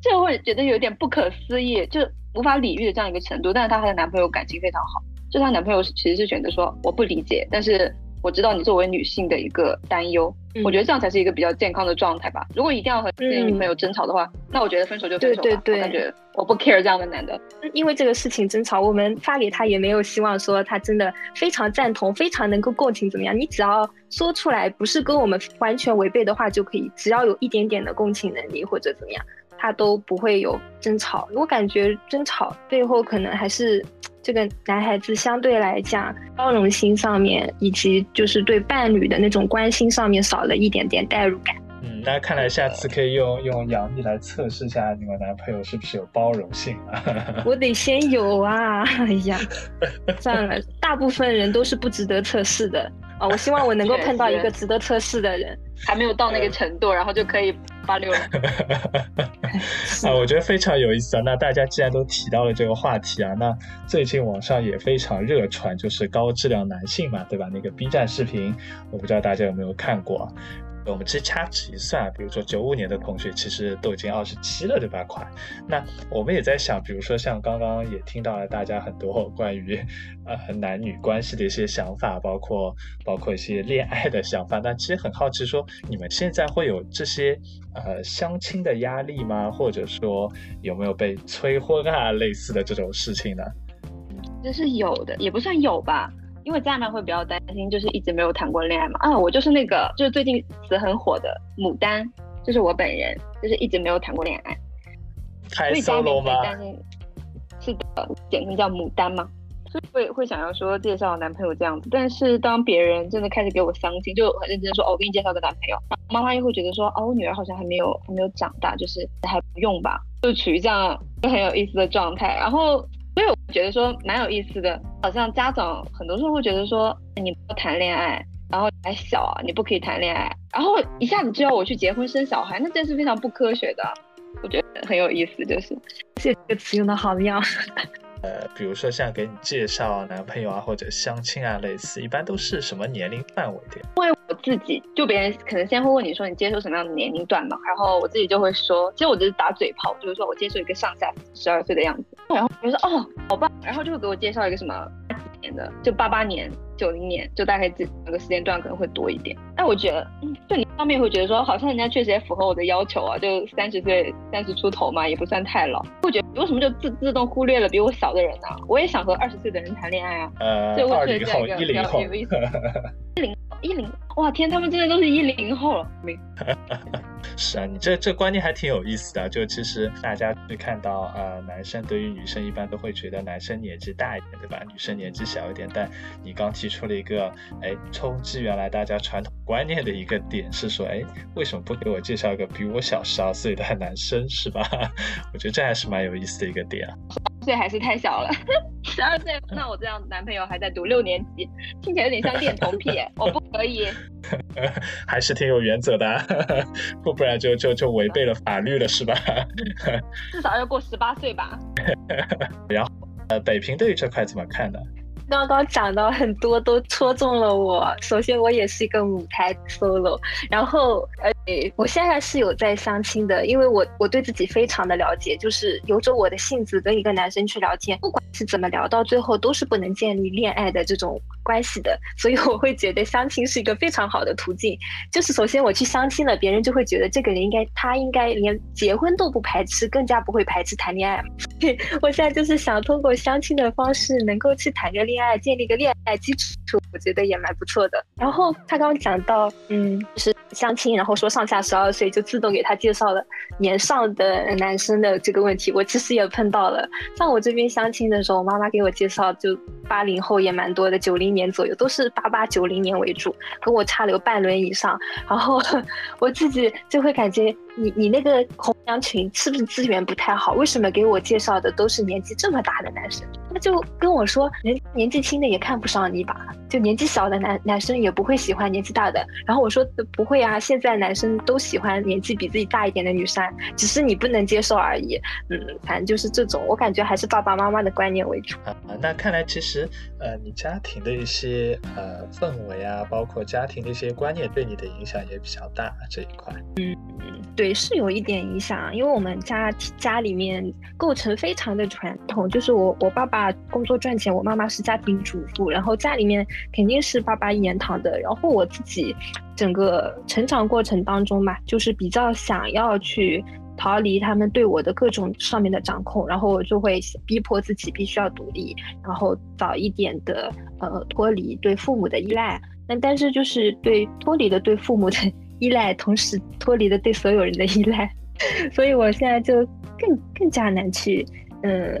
就会觉得有点不可思议，就无法理喻的这样一个程度。但是她和她男朋友感情非常好，就她男朋友其实是选择说我不理解，但是。我知道你作为女性的一个担忧，我觉得这样才是一个比较健康的状态吧。如果一定要和自己女朋友争吵的话，那我觉得分手就分手吧。我感觉我不 care 这样的男的，因为这个事情争吵，我们发给他也没有希望说他真的非常赞同、非常能够共情怎么样。你只要说出来不是跟我们完全违背的话就可以，只要有一点点的共情能力或者怎么样，他都不会有争吵。我感觉争吵背后可能还是。这个男孩子相对来讲，包容心上面，以及就是对伴侣的那种关心上面少了一点点代入感。嗯，那看来下次可以用用杨幂来测试一下你们男朋友是不是有包容性啊？我得先有啊！哎呀，算了，大部分人都是不值得测试的啊！我希望我能够 碰到一个值得测试的人。还没有到那个程度，然后就可以八六了。啊，我觉得非常有意思啊！那大家既然都提到了这个话题啊，那最近网上也非常热传，就是高质量男性嘛，对吧？那个 B 站视频，我不知道大家有没有看过。我们其实掐指一算，比如说九五年的同学，其实都已经二十七了，对吧？快。那我们也在想，比如说像刚刚也听到了大家很多关于呃男女关系的一些想法，包括包括一些恋爱的想法。那其实很好奇，说你们现在会有这些呃相亲的压力吗？或者说有没有被催婚啊类似的这种事情呢？这是有的，也不算有吧。因为家人会比较担心，就是一直没有谈过恋爱嘛。啊，我就是那个，就是最近词很火的牡丹，就是我本人，就是一直没有谈过恋爱。太 solo 吗？是的，简称叫牡丹嘛。所以会会想要说介绍男朋友这样子，但是当别人真的开始给我相亲，就很认真说哦，我给你介绍个男朋友，妈妈又会觉得说哦，我女儿好像还没有还没有长大，就是还不用吧，就处于这样就 很有意思的状态，然后。所以我觉得说蛮有意思的，好像家长很多时候会觉得说你不谈恋爱，然后还小啊，你不可以谈恋爱，然后一下子就要我去结婚生小孩，那真是非常不科学的。我觉得很有意思，就是这个词用的好妙。呃，比如说像给你介绍男朋友啊，或者相亲啊，类似，一般都是什么年龄范围的？因为我自己就别人可能先会问你说你接受什么样的年龄段嘛，然后我自己就会说，其实我只是打嘴炮，就是说我接受一个上下十二岁的样子，然后我就说哦，好棒，然后就会给我介绍一个什么。年的就八八年、九零年，就大概这两个时间段可能会多一点。但我觉得，嗯，就你方面会觉得说，好像人家确实也符合我的要求啊，就三十岁、三十出头嘛，也不算太老。会觉得为什么就自自动忽略了比我小的人呢？我也想和二十岁的人谈恋爱啊。呃，二零后、一零后、一零一零哇天，他们真的都是一零后了。是啊，你这这观念还挺有意思的。就其实大家会看到，呃，男生对于女生一般都会觉得男生年纪大一点，对吧？女生年纪小一点。但你刚提出了一个，哎，冲击原来大家传统观念的一个点是说，哎，为什么不给我介绍一个比我小十二岁的男生，是吧？我觉得这还是蛮有意思的一个点啊。岁还是太小了，十二岁，那我这样男朋友还在读六年级，听起来有点像恋童癖，我不可以。还是挺有原则的，不不然就就就违背了法律了，是吧？至少要过十八岁吧。然后，呃，北平对于这块怎么看呢？刚刚讲到很多都戳中了我。首先，我也是一个母胎 solo，然后，呃，我现在是有在相亲的，因为我我对自己非常的了解，就是由着我的性子跟一个男生去聊天，不管是怎么聊，到最后都是不能建立恋爱的这种。关系的，所以我会觉得相亲是一个非常好的途径。就是首先我去相亲了，别人就会觉得这个人应该，他应该连结婚都不排斥，更加不会排斥谈恋爱。我现在就是想通过相亲的方式，能够去谈个恋爱，建立个恋爱基础，我觉得也蛮不错的。然后他刚刚讲到，嗯，就是相亲，然后说上下十二岁就自动给他介绍了年上的男生的这个问题，我其实也碰到了。像我这边相亲的时候，我妈妈给我介绍就八零后也蛮多的，九零。年年左右都是八八九零年为主，跟我差了有半轮以上，然后 我自己就会感觉。你你那个红娘群是不是资源不太好？为什么给我介绍的都是年纪这么大的男生？他就跟我说，年年纪轻的也看不上你吧，就年纪小的男男生也不会喜欢年纪大的。然后我说不会啊，现在男生都喜欢年纪比自己大一点的女生，只是你不能接受而已。嗯，反正就是这种，我感觉还是爸爸妈妈的观念为主啊。那看来其实呃，你家庭的一些呃氛围啊，包括家庭的一些观念对你的影响也比较大这一块。嗯嗯，对。是有一点影响，因为我们家家里面构成非常的传统，就是我我爸爸工作赚钱，我妈妈是家庭主妇，然后家里面肯定是爸爸一言堂的。然后我自己整个成长过程当中嘛，就是比较想要去逃离他们对我的各种上面的掌控，然后我就会逼迫自己必须要独立，然后早一点的呃脱离对父母的依赖。那但是就是对脱离了对父母的。依赖，同时脱离了对所有人的依赖，所以我现在就更更加难去，呃，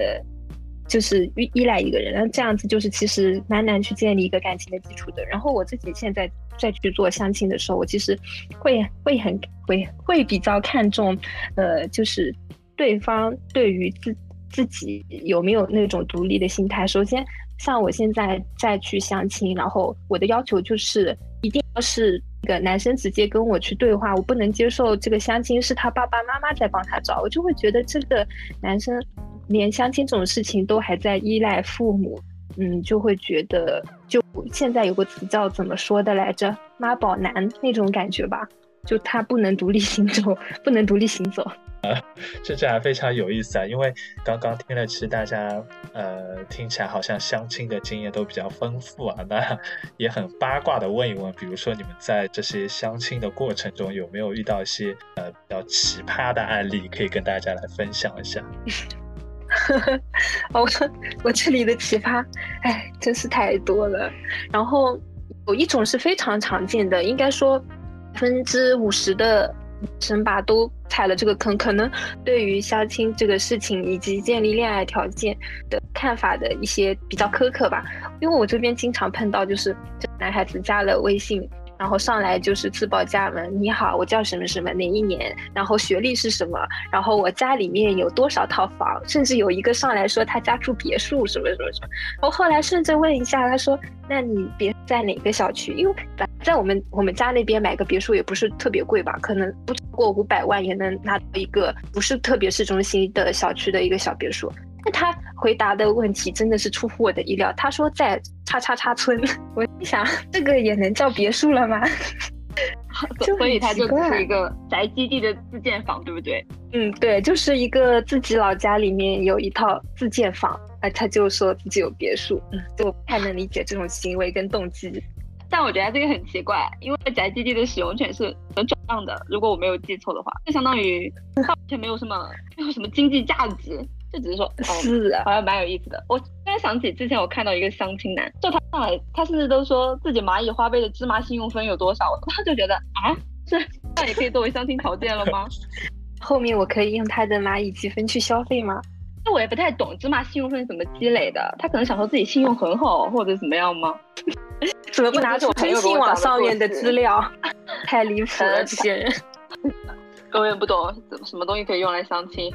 就是依依赖一个人，那这样子就是其实蛮难去建立一个感情的基础的。然后我自己现在再去做相亲的时候，我其实会会很会会比较看重，呃，就是对方对于自自己有没有那种独立的心态。首先，像我现在再去相亲，然后我的要求就是一定要是。个男生直接跟我去对话，我不能接受这个相亲是他爸爸妈妈在帮他找，我就会觉得这个男生连相亲这种事情都还在依赖父母，嗯，就会觉得就现在有个词叫怎么说的来着，妈宝男那种感觉吧，就他不能独立行走，不能独立行走。啊，这这还非常有意思啊！因为刚刚听了，其实大家呃听起来好像相亲的经验都比较丰富啊。那也很八卦的问一问，比如说你们在这些相亲的过程中有没有遇到一些呃比较奇葩的案例，可以跟大家来分享一下？呵呵我我这里的奇葩，哎，真是太多了。然后有一种是非常常见的，应该说百分之五十的。生吧都踩了这个坑，可能对于相亲这个事情以及建立恋爱条件的看法的一些比较苛刻吧。因为我这边经常碰到，就是这男孩子加了微信。然后上来就是自报家门，你好，我叫什么什么，哪一年，然后学历是什么，然后我家里面有多少套房，甚至有一个上来说他家住别墅什么什么什么。我后来顺着问一下，他说，那你别在哪个小区？因为在我们我们家那边买个别墅也不是特别贵吧，可能不超过五百万也能拿到一个不是特别市中心的小区的一个小别墅。那他回答的问题真的是出乎我的意料。他说在叉叉叉村，我想这个也能叫别墅了吗？所以他就是一个宅基地的自建房，对不对？嗯，对，就是一个自己老家里面有一套自建房，哎，他就说自己有别墅，嗯，就不太能理解这种行为跟动机。但我觉得这个很奇怪，因为宅基地的使用权是能转让的，如果我没有记错的话，就相当于完全没有什么没有什么经济价值。就只是说，哦，是啊，好像蛮有意思的。我突然想起之前我看到一个相亲男，就他上来，他甚至都说自己蚂蚁花呗的芝麻信用分有多少，他就觉得啊，这那也可以作为相亲条件了吗？后面我可以用他的蚂蚁积分去消费吗？那我也不太懂芝麻信用分怎么积累的，他可能想说自己信用很好或者怎么样吗？怎么不拿出征信网上面的资料？太离谱了，这些人。根本不懂什么东西可以用来相亲，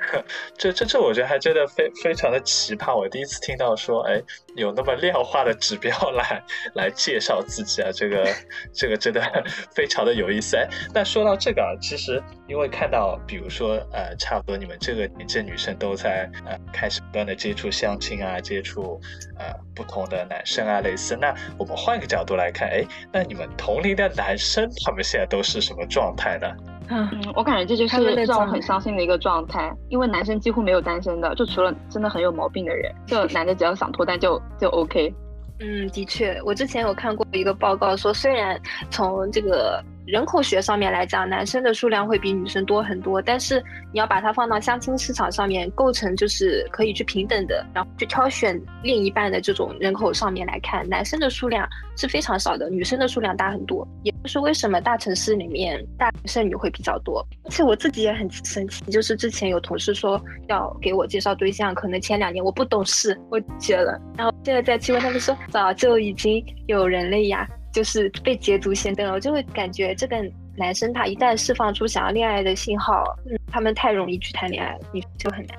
这这这，我觉得还真的非非常的奇葩。我第一次听到说，哎，有那么量化的指标来来介绍自己啊，这个这个真的 非常的有意思。哎，那说到这个啊，其实因为看到，比如说呃，差不多你们这个年纪的女生都在呃开始不断的接触相亲啊，接触呃不同的男生啊，类似。那我们换个角度来看，哎，那你们同龄的男生他们现在都是什么状态呢？嗯，我感觉这就是让我很伤心的一个状态，因为男生几乎没有单身的，就除了真的很有毛病的人，就男的只要想脱单就就 OK。嗯，的确，我之前有看过一个报告说，虽然从这个。人口学上面来讲，男生的数量会比女生多很多，但是你要把它放到相亲市场上面，构成就是可以去平等的，然后去挑选另一半的这种人口上面来看，男生的数量是非常少的，女生的数量大很多。也就是为什么大城市里面大剩女会比较多。而且我自己也很生气，就是之前有同事说要给我介绍对象，可能前两年我不懂事，我结了，然后现在在气问他们说早就已经有人了呀。就是被捷足先登了，我就会感觉这个男生他一旦释放出想要恋爱的信号，嗯，他们太容易去谈恋爱了，你就很难。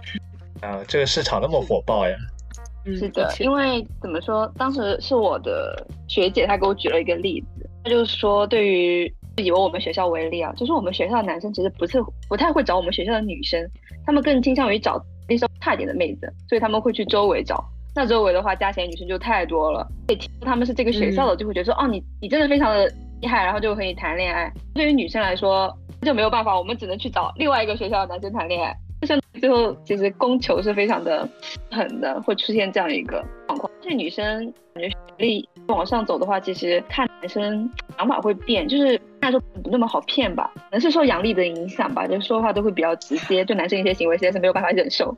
啊，这个市场那么火爆呀？是的，因为怎么说，当时是我的学姐，她给我举了一个例子，她就说，对于以我们学校为例啊，就是我们学校的男生其实不是不太会找我们学校的女生，他们更倾向于找那些差一点的妹子，所以他们会去周围找。那周围的话，加起来女生就太多了。对，听说他们是这个学校的，就会觉得说，哦，你你真的非常的厉害，然后就可以谈恋爱。对于女生来说，就没有办法，我们只能去找另外一个学校的男生谈恋爱。就像最后，其实供求是非常的狠的，会出现这样一个状况。这女生感觉学历往上走的话，其实看男生想法会变，就是来说不那么好骗吧，可能是受杨丽的影响吧，就说话都会比较直接，对男生一些行为实在是没有办法忍受。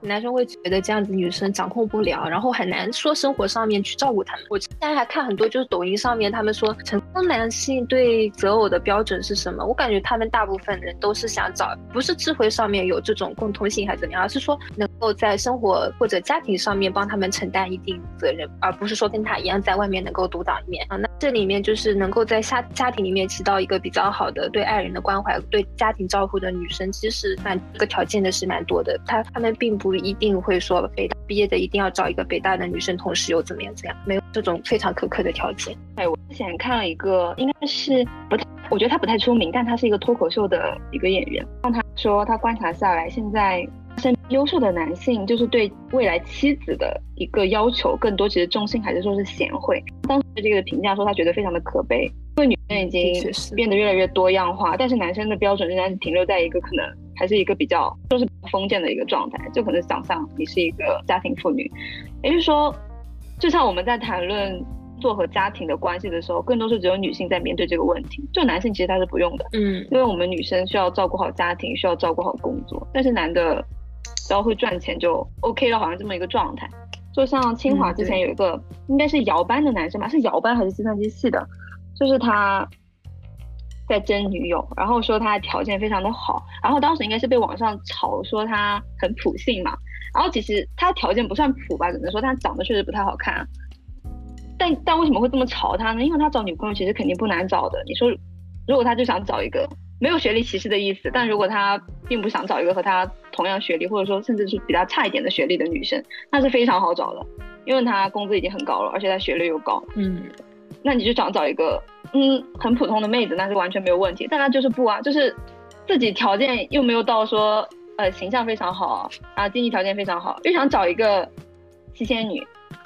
男生会觉得这样子女生掌控不了，然后很难说生活上面去照顾他们。我之前还看很多，就是抖音上面他们说成功男性对择偶的标准是什么？我感觉他们大部分人都是想找，不是智慧上面有这种共通性还是怎么样，而是说能够在生活或者家庭上面帮他们承担一定责任，而不是说跟他一样在外面能够独当一面啊。那这里面就是能够在家家庭里面起到一个比较好的对爱人的关怀、对家庭照顾的女生，其实蛮这个条件的是蛮多的。他他们。并不一定会说北大毕业的一定要找一个北大的女生同时又怎么样怎么样，没有这种非常苛刻的条件。哎，我之前看了一个，应该是不太，我觉得他不太出名，但他是一个脱口秀的一个演员。让他说他观察下来，现在身优秀的男性就是对未来妻子的一个要求更多，其实重心还是说是贤惠。当时这个评价说他觉得非常的可悲，因为女生已经变得越来越多样化，但是男生的标准仍然是停留在一个可能。还是一个比较就是封建的一个状态，就可能想象你是一个家庭妇女，也就是说，就像我们在谈论做和家庭的关系的时候，更多是只有女性在面对这个问题，就男性其实他是不用的，嗯，因为我们女生需要照顾好家庭，需要照顾好工作，但是男的只要会赚钱就 OK 了，好像这么一个状态。就像清华之前有一个应该是摇班的男生吧，是摇班还是计算机系的，就是他。在争女友，然后说他的条件非常的好，然后当时应该是被网上炒说他很普信嘛，然后其实他条件不算普吧，只能说他长得确实不太好看，但但为什么会这么炒他呢？因为他找女朋友其实肯定不难找的。你说，如果他就想找一个没有学历歧视的意思，但如果他并不想找一个和他同样学历，或者说甚至是比他差一点的学历的女生，那是非常好找的，因为他工资已经很高了，而且他学历又高，嗯。那你就想找一个，嗯，很普通的妹子，那是完全没有问题。但她就是不啊，就是自己条件又没有到说，呃，形象非常好啊，经济条件非常好，又想找一个七仙女，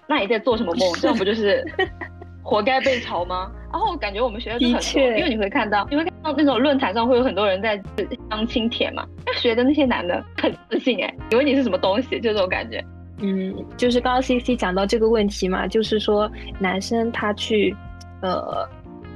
那你在做什么梦？这样不就是 活该被嘲吗？然后我感觉我们学校就很多，因为你会看到，你会看到那种论坛上会有很多人在相亲帖嘛，学的那些男的很自信哎，以为你是什么东西，就这种感觉。嗯，就是刚刚 C C 讲到这个问题嘛，就是说男生他去。呃，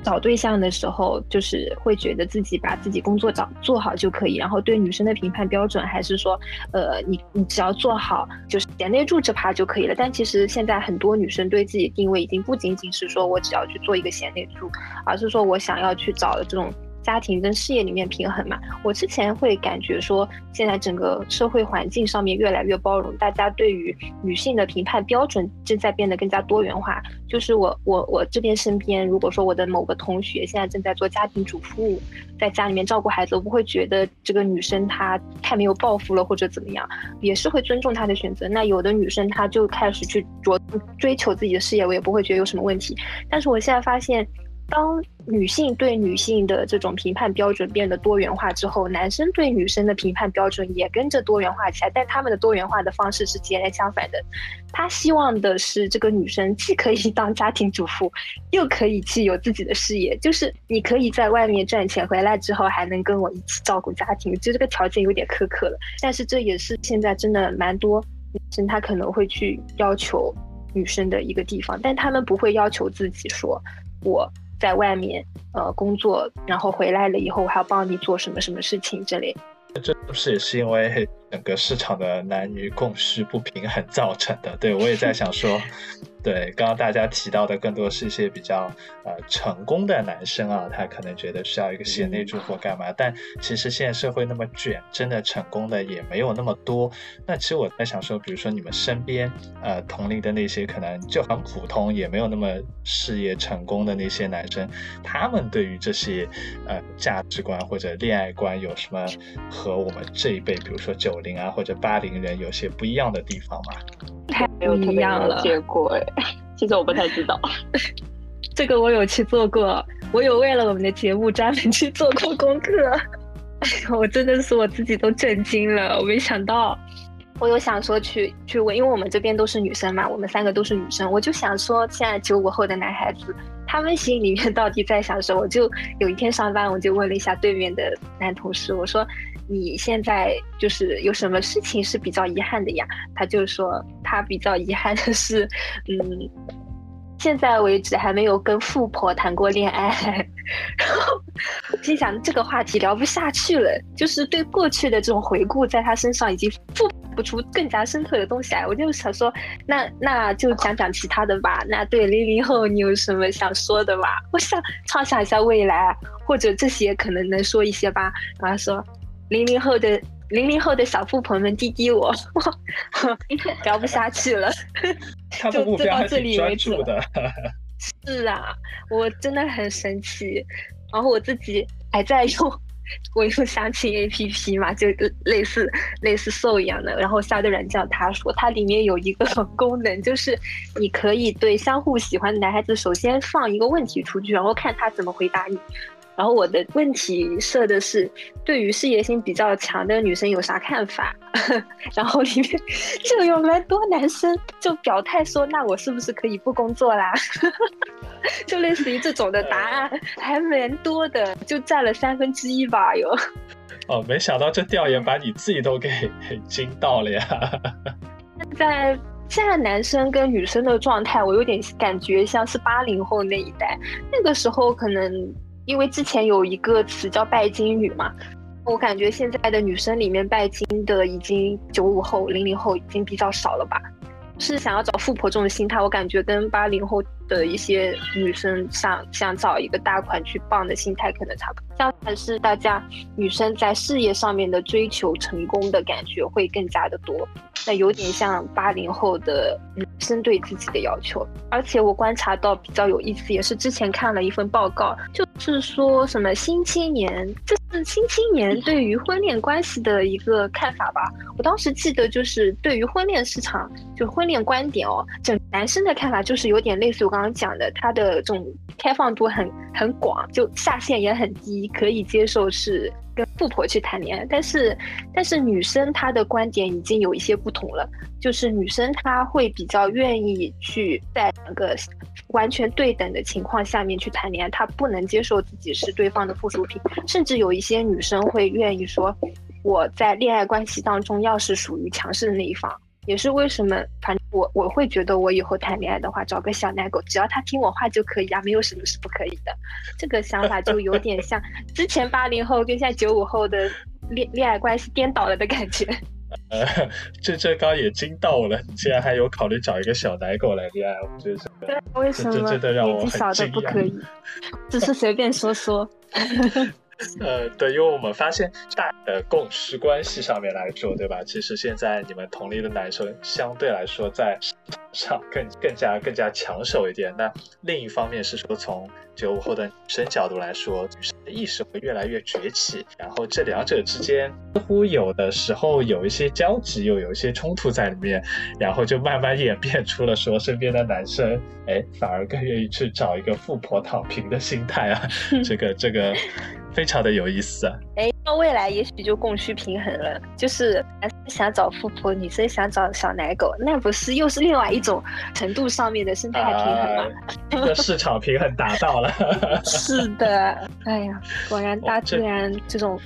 找对象的时候，就是会觉得自己把自己工作找做好就可以，然后对女生的评判标准还是说，呃，你你只要做好就是贤内助这趴就可以了。但其实现在很多女生对自己定位已经不仅仅是说我只要去做一个贤内助，而是说我想要去找的这种。家庭跟事业里面平衡嘛，我之前会感觉说，现在整个社会环境上面越来越包容，大家对于女性的评判标准正在变得更加多元化。就是我我我这边身边，如果说我的某个同学现在正在做家庭主妇，在家里面照顾孩子，我不会觉得这个女生她太没有抱负了或者怎么样，也是会尊重她的选择。那有的女生她就开始去着追求自己的事业，我也不会觉得有什么问题。但是我现在发现。当女性对女性的这种评判标准变得多元化之后，男生对女生的评判标准也跟着多元化起来。但他们的多元化的方式是截然相反的。他希望的是这个女生既可以当家庭主妇，又可以去有自己的事业，就是你可以在外面赚钱，回来之后还能跟我一起照顾家庭。就这个条件有点苛刻了，但是这也是现在真的蛮多女生她可能会去要求女生的一个地方，但他们不会要求自己说，我。在外面呃工作，然后回来了以后我还要帮你做什么什么事情之类。这不是也是因为整个市场的男女供需不平衡造成的？对我也在想说。对，刚刚大家提到的更多是一些比较呃成功的男生啊，他可能觉得需要一个贤内助或干嘛，但其实现在社会那么卷，真的成功的也没有那么多。那其实我在想说，比如说你们身边呃同龄的那些可能就很普通，也没有那么事业成功的那些男生，他们对于这些呃价值观或者恋爱观有什么和我们这一辈，比如说九零啊或者八零人有些不一样的地方吗？太不一样了，结果哎，其实我不太知道，这个我有去做过，我有为了我们的节目专门去做过功课，哎呀，我真的是我自己都震惊了，我没想到，我有想说去去问，因为我们这边都是女生嘛，我们三个都是女生，我就想说现在九五后的男孩子，他们心里面到底在想什么？我就有一天上班，我就问了一下对面的男同事，我说。你现在就是有什么事情是比较遗憾的呀？他就说他比较遗憾的是，嗯，现在为止还没有跟富婆谈过恋爱。然后心想这个话题聊不下去了，就是对过去的这种回顾，在他身上已经复不出更加深刻的东西来。我就想说，那那就讲讲其他的吧。那对零零后，你有什么想说的吗？我想畅想一下未来，或者这些可能能说一些吧。然后说。零零后的零零后的小富婆们，滴滴我，聊不下去了，就就到这里为止了。是啊，我真的很神奇。然后我自己还在用，我用相亲 A P P 嘛，就类似类似 So 一样的。然后下个软件，他说它里面有一个 功能，就是你可以对相互喜欢的男孩子，首先放一个问题出去，然后看他怎么回答你。然后我的问题设的是，对于事业心比较强的女生有啥看法？然后里面就有蛮多男生就表态说，那我是不是可以不工作啦？就类似于这种的答案还蛮多的，就占了三分之一吧，有。哦，没想到这调研把你自己都给 惊到了呀！现在现在男生跟女生的状态，我有点感觉像是八零后那一代，那个时候可能。因为之前有一个词叫拜金女嘛，我感觉现在的女生里面拜金的已经九五后、零零后已经比较少了吧。是想要找富婆这种心态，我感觉跟八零后的一些女生想想找一个大款去傍的心态可能差不多。相反是大家女生在事业上面的追求成功的感觉会更加的多。那有点像八零后的女生对自己的要求。而且我观察到比较有意思，也是之前看了一份报告，就是说什么新青年，这是新青年对于婚恋关系的一个看法吧。我当时记得就是对于婚恋市场，就婚恋。观点哦，整男生的看法就是有点类似我刚刚讲的，他的这种开放度很很广，就下限也很低，可以接受是跟富婆去谈恋爱。但是，但是女生她的观点已经有一些不同了，就是女生她会比较愿意去在两个完全对等的情况下面去谈恋爱，她不能接受自己是对方的附属品，甚至有一些女生会愿意说，我在恋爱关系当中要是属于强势的那一方。也是为什么，反正我我会觉得我以后谈恋爱的话，找个小奶狗，只要他听我话就可以啊，没有什么是不可以的。这个想法就有点像 之前八零后跟现在九五后的恋恋爱关系颠倒了的感觉。呃，这这刚也惊到了，你竟然还有考虑找一个小奶狗来恋爱，我觉得这个为什么真的让我年纪小的不可以？只是随便说说。呃，对，因为我们发现大的共识关系上面来说，对吧？其实现在你们同龄的男生相对来说在上更更加更加抢手一点。那另一方面是说，从九五后的女生角度来说，女生的意识会越来越崛起，然后这两者之间似乎有的时候有一些交集，又有一些冲突在里面，然后就慢慢演变出了说，身边的男生哎，反而更愿意去找一个富婆躺平的心态啊，这 个这个。非常的有意思啊！到未来也许就供需平衡了，就是男生想找富婆，女生想找小奶狗，那不是又是另外一种程度上面的生态平衡吗？这个市场平衡达到了。是的，哎呀，果然大自然这种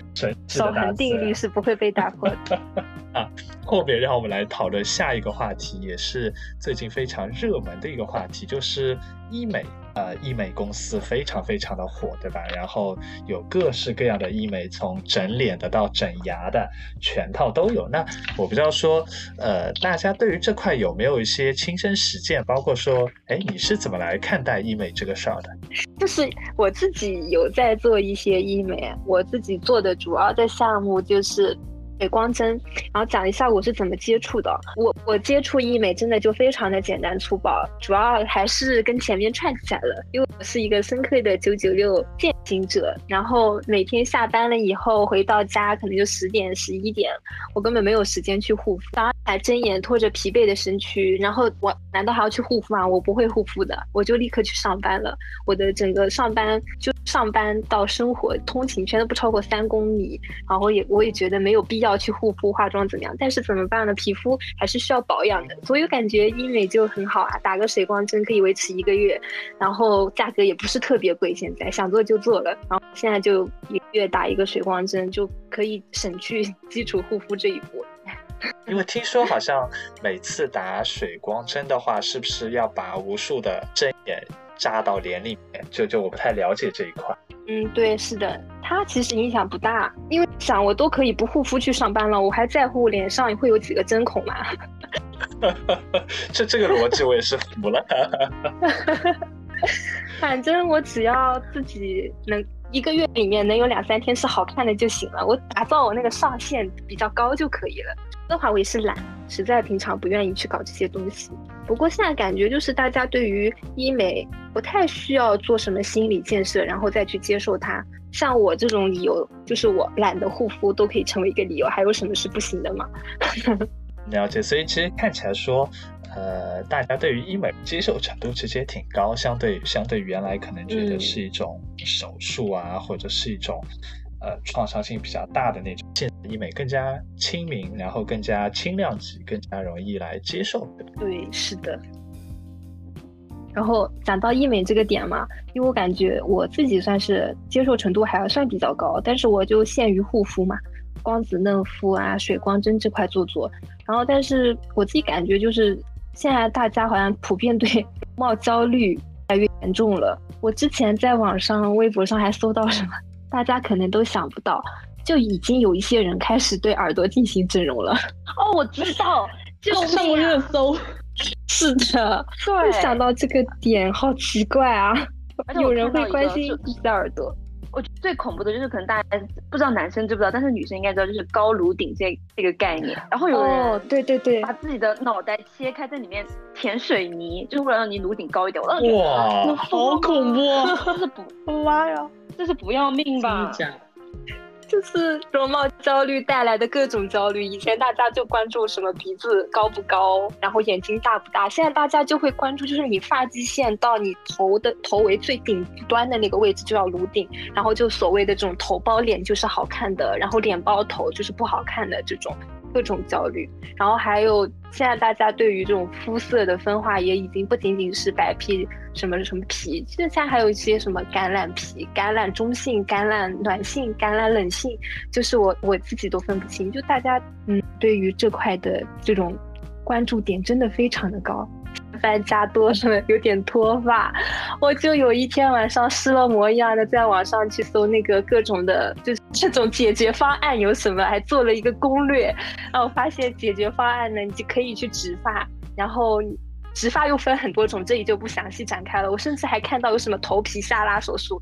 守恒定律是不会被打破的。啊，后面让我们来讨论下一个话题，也是最近非常热门的一个话题，就是医美。呃，医美公司非常非常的火，对吧？然后有各式各样的医美，从整脸的到整牙的，全套都有。那我不知道说，呃，大家对于这块有没有一些亲身实践？包括说，哎，你是怎么来看待医美这个事儿的？就是我自己有在做一些医美，我自己做的主要的项目就是。水光针，然后讲一下我是怎么接触的。我我接触医美真的就非常的简单粗暴，主要还是跟前面串起来了。因为我是一个深刻的九九六践行者，然后每天下班了以后回到家可能就十点十一点，我根本没有时间去护肤，早上还睁眼拖着疲惫的身躯，然后我难道还要去护肤吗？我不会护肤的，我就立刻去上班了。我的整个上班就上班到生活通勤圈都不超过三公里，然后也我也觉得没有必要。要去护肤化妆怎么样？但是怎么办呢？皮肤还是需要保养的，所以我感觉医美就很好啊，打个水光针可以维持一个月，然后价格也不是特别贵。现在想做就做了，然后现在就一个月打一个水光针就可以省去基础护肤这一步。因为听说好像每次打水光针的话，是不是要把无数的针眼扎到脸里面？就就我不太了解这一块。嗯，对，是的，它其实影响不大，因为想我都可以不护肤去上班了，我还在乎脸上会有几个针孔吗？这这个逻辑我也是服了。反正我只要自己能一个月里面能有两三天是好看的就行了，我打造我那个上限比较高就可以了。的话我也是懒，实在平常不愿意去搞这些东西。不过现在感觉就是大家对于医美不太需要做什么心理建设，然后再去接受它。像我这种理由，就是我懒得护肤都可以成为一个理由，还有什么是不行的吗？了解，所以其实看起来说，呃，大家对于医美接受程度其实也挺高，相对相对原来可能觉得是一种手术啊，或者是一种。呃，创伤性比较大的那种，现在医美更加亲民，然后更加轻量级，更加容易来接受。对，是的。然后讲到医美这个点嘛，因为我感觉我自己算是接受程度还算比较高，但是我就限于护肤嘛，光子嫩肤啊、水光针这块做做。然后，但是我自己感觉就是现在大家好像普遍对 容貌焦虑越来越严重了。我之前在网上、微博上还搜到什么。大家可能都想不到，就已经有一些人开始对耳朵进行整容了。哦，我知道，就上热搜。是的，对，想到这个点，好奇怪啊！有人会关心自己的耳朵。我觉得最恐怖的就是可能大家不知道男生知不知道，但是女生应该知道，就是高颅顶这这个概念。然后有人对对对，把自己的脑袋切开，在里面填水泥，就是为了让你颅顶高一点。哇，好恐怖！这是不，妈呀！这是不要命吧？就是容貌焦虑带来的各种焦虑。以前大家就关注什么鼻子高不高，然后眼睛大不大。现在大家就会关注，就是你发际线到你头的头围最顶端的那个位置就要颅顶，然后就所谓的这种头包脸就是好看的，然后脸包头就是不好看的这种。各种焦虑，然后还有现在大家对于这种肤色的分化也已经不仅仅是白皮什么什么皮，现在还有一些什么橄榄皮、橄榄中性、橄榄暖性、橄榄冷性，就是我我自己都分不清。就大家嗯，对于这块的这种关注点真的非常的高。饭加多了，有点脱发，我就有一天晚上失了魔一样的在网上去搜那个各种的，就是 这种解决方案有什么，还做了一个攻略，然后发现解决方案呢，你就可以去植发，然后植发又分很多种，这里就不详细展开了。我甚至还看到有什么头皮下拉手术，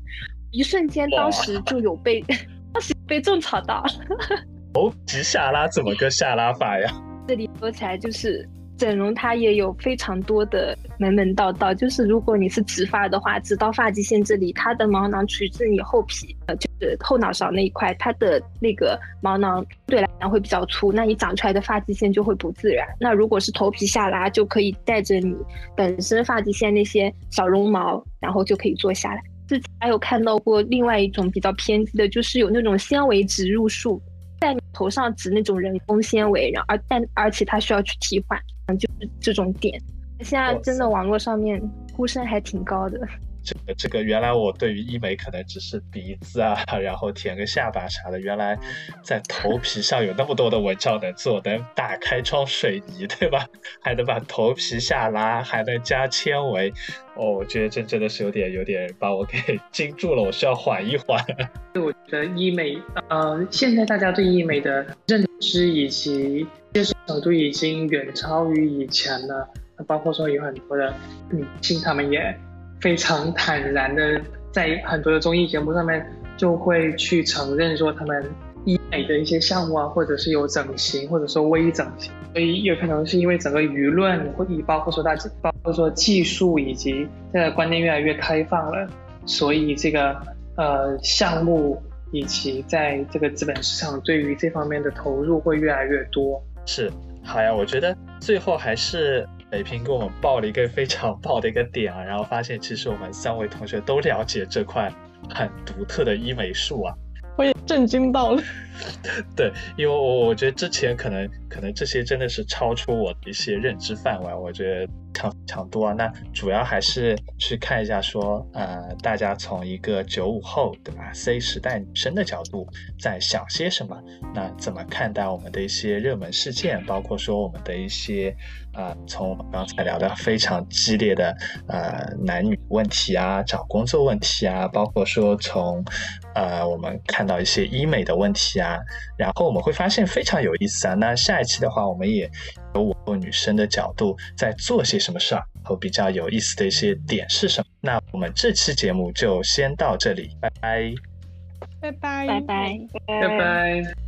一瞬间当时就有被 当时被种草到。头皮下拉怎么个下拉法呀？这里说起来就是。整容它也有非常多的门门道道，就是如果你是植发的话，植到发际线这里，它的毛囊取自你后皮，呃，就是后脑勺那一块，它的那个毛囊对来讲会比较粗，那你长出来的发际线就会不自然。那如果是头皮下拉，就可以带着你本身发际线那些小绒毛，然后就可以做下来。之前还有看到过另外一种比较偏激的，就是有那种纤维植入术，在你头上植那种人工纤维，然后而但而且它需要去替换。就是这种点，现在真的网络上面呼声还挺高的。这个这个，原来我对于医美可能只是鼻子啊，然后填个下巴啥的，原来在头皮上有那么多的文章能做，能打开窗水泥，对吧？还能把头皮下拉，还能加纤维。哦，我觉得这真的是有点有点把我给 惊住了，我需要缓一缓。我觉得医美，呃，现在大家对医美的认知以及接受程度已经远超于以前了。包括说有很多的女性，她们也非常坦然的在很多的综艺节目上面就会去承认说，他们医美的一些项目啊，或者是有整形，或者说微整形。所以有可能是因为整个舆论，或以包括说大家，包括说技术以及这个观念越来越开放了，所以这个呃项目以及在这个资本市场对于这方面的投入会越来越多。是，好呀，我觉得最后还是北平给我们报了一个非常 爆的一个点啊，然后发现其实我们三位同学都了解这块很独特的医美术啊，我也震惊到了。对，因为我我觉得之前可能可能这些真的是超出我的一些认知范围，我觉得强强多啊。那主要还是去看一下说，呃，大家从一个九五后对吧，C 时代女生的角度在想些什么？那怎么看待我们的一些热门事件，包括说我们的一些呃，从我们刚才聊的非常激烈的呃男女问题啊，找工作问题啊，包括说从呃我们看到一些医美的问题啊。啊，然后我们会发现非常有意思啊。那下一期的话，我们也有我女生的角度在做些什么事儿，和比较有意思的一些点是什么？那我们这期节目就先到这里，拜拜，拜拜，拜拜，拜拜。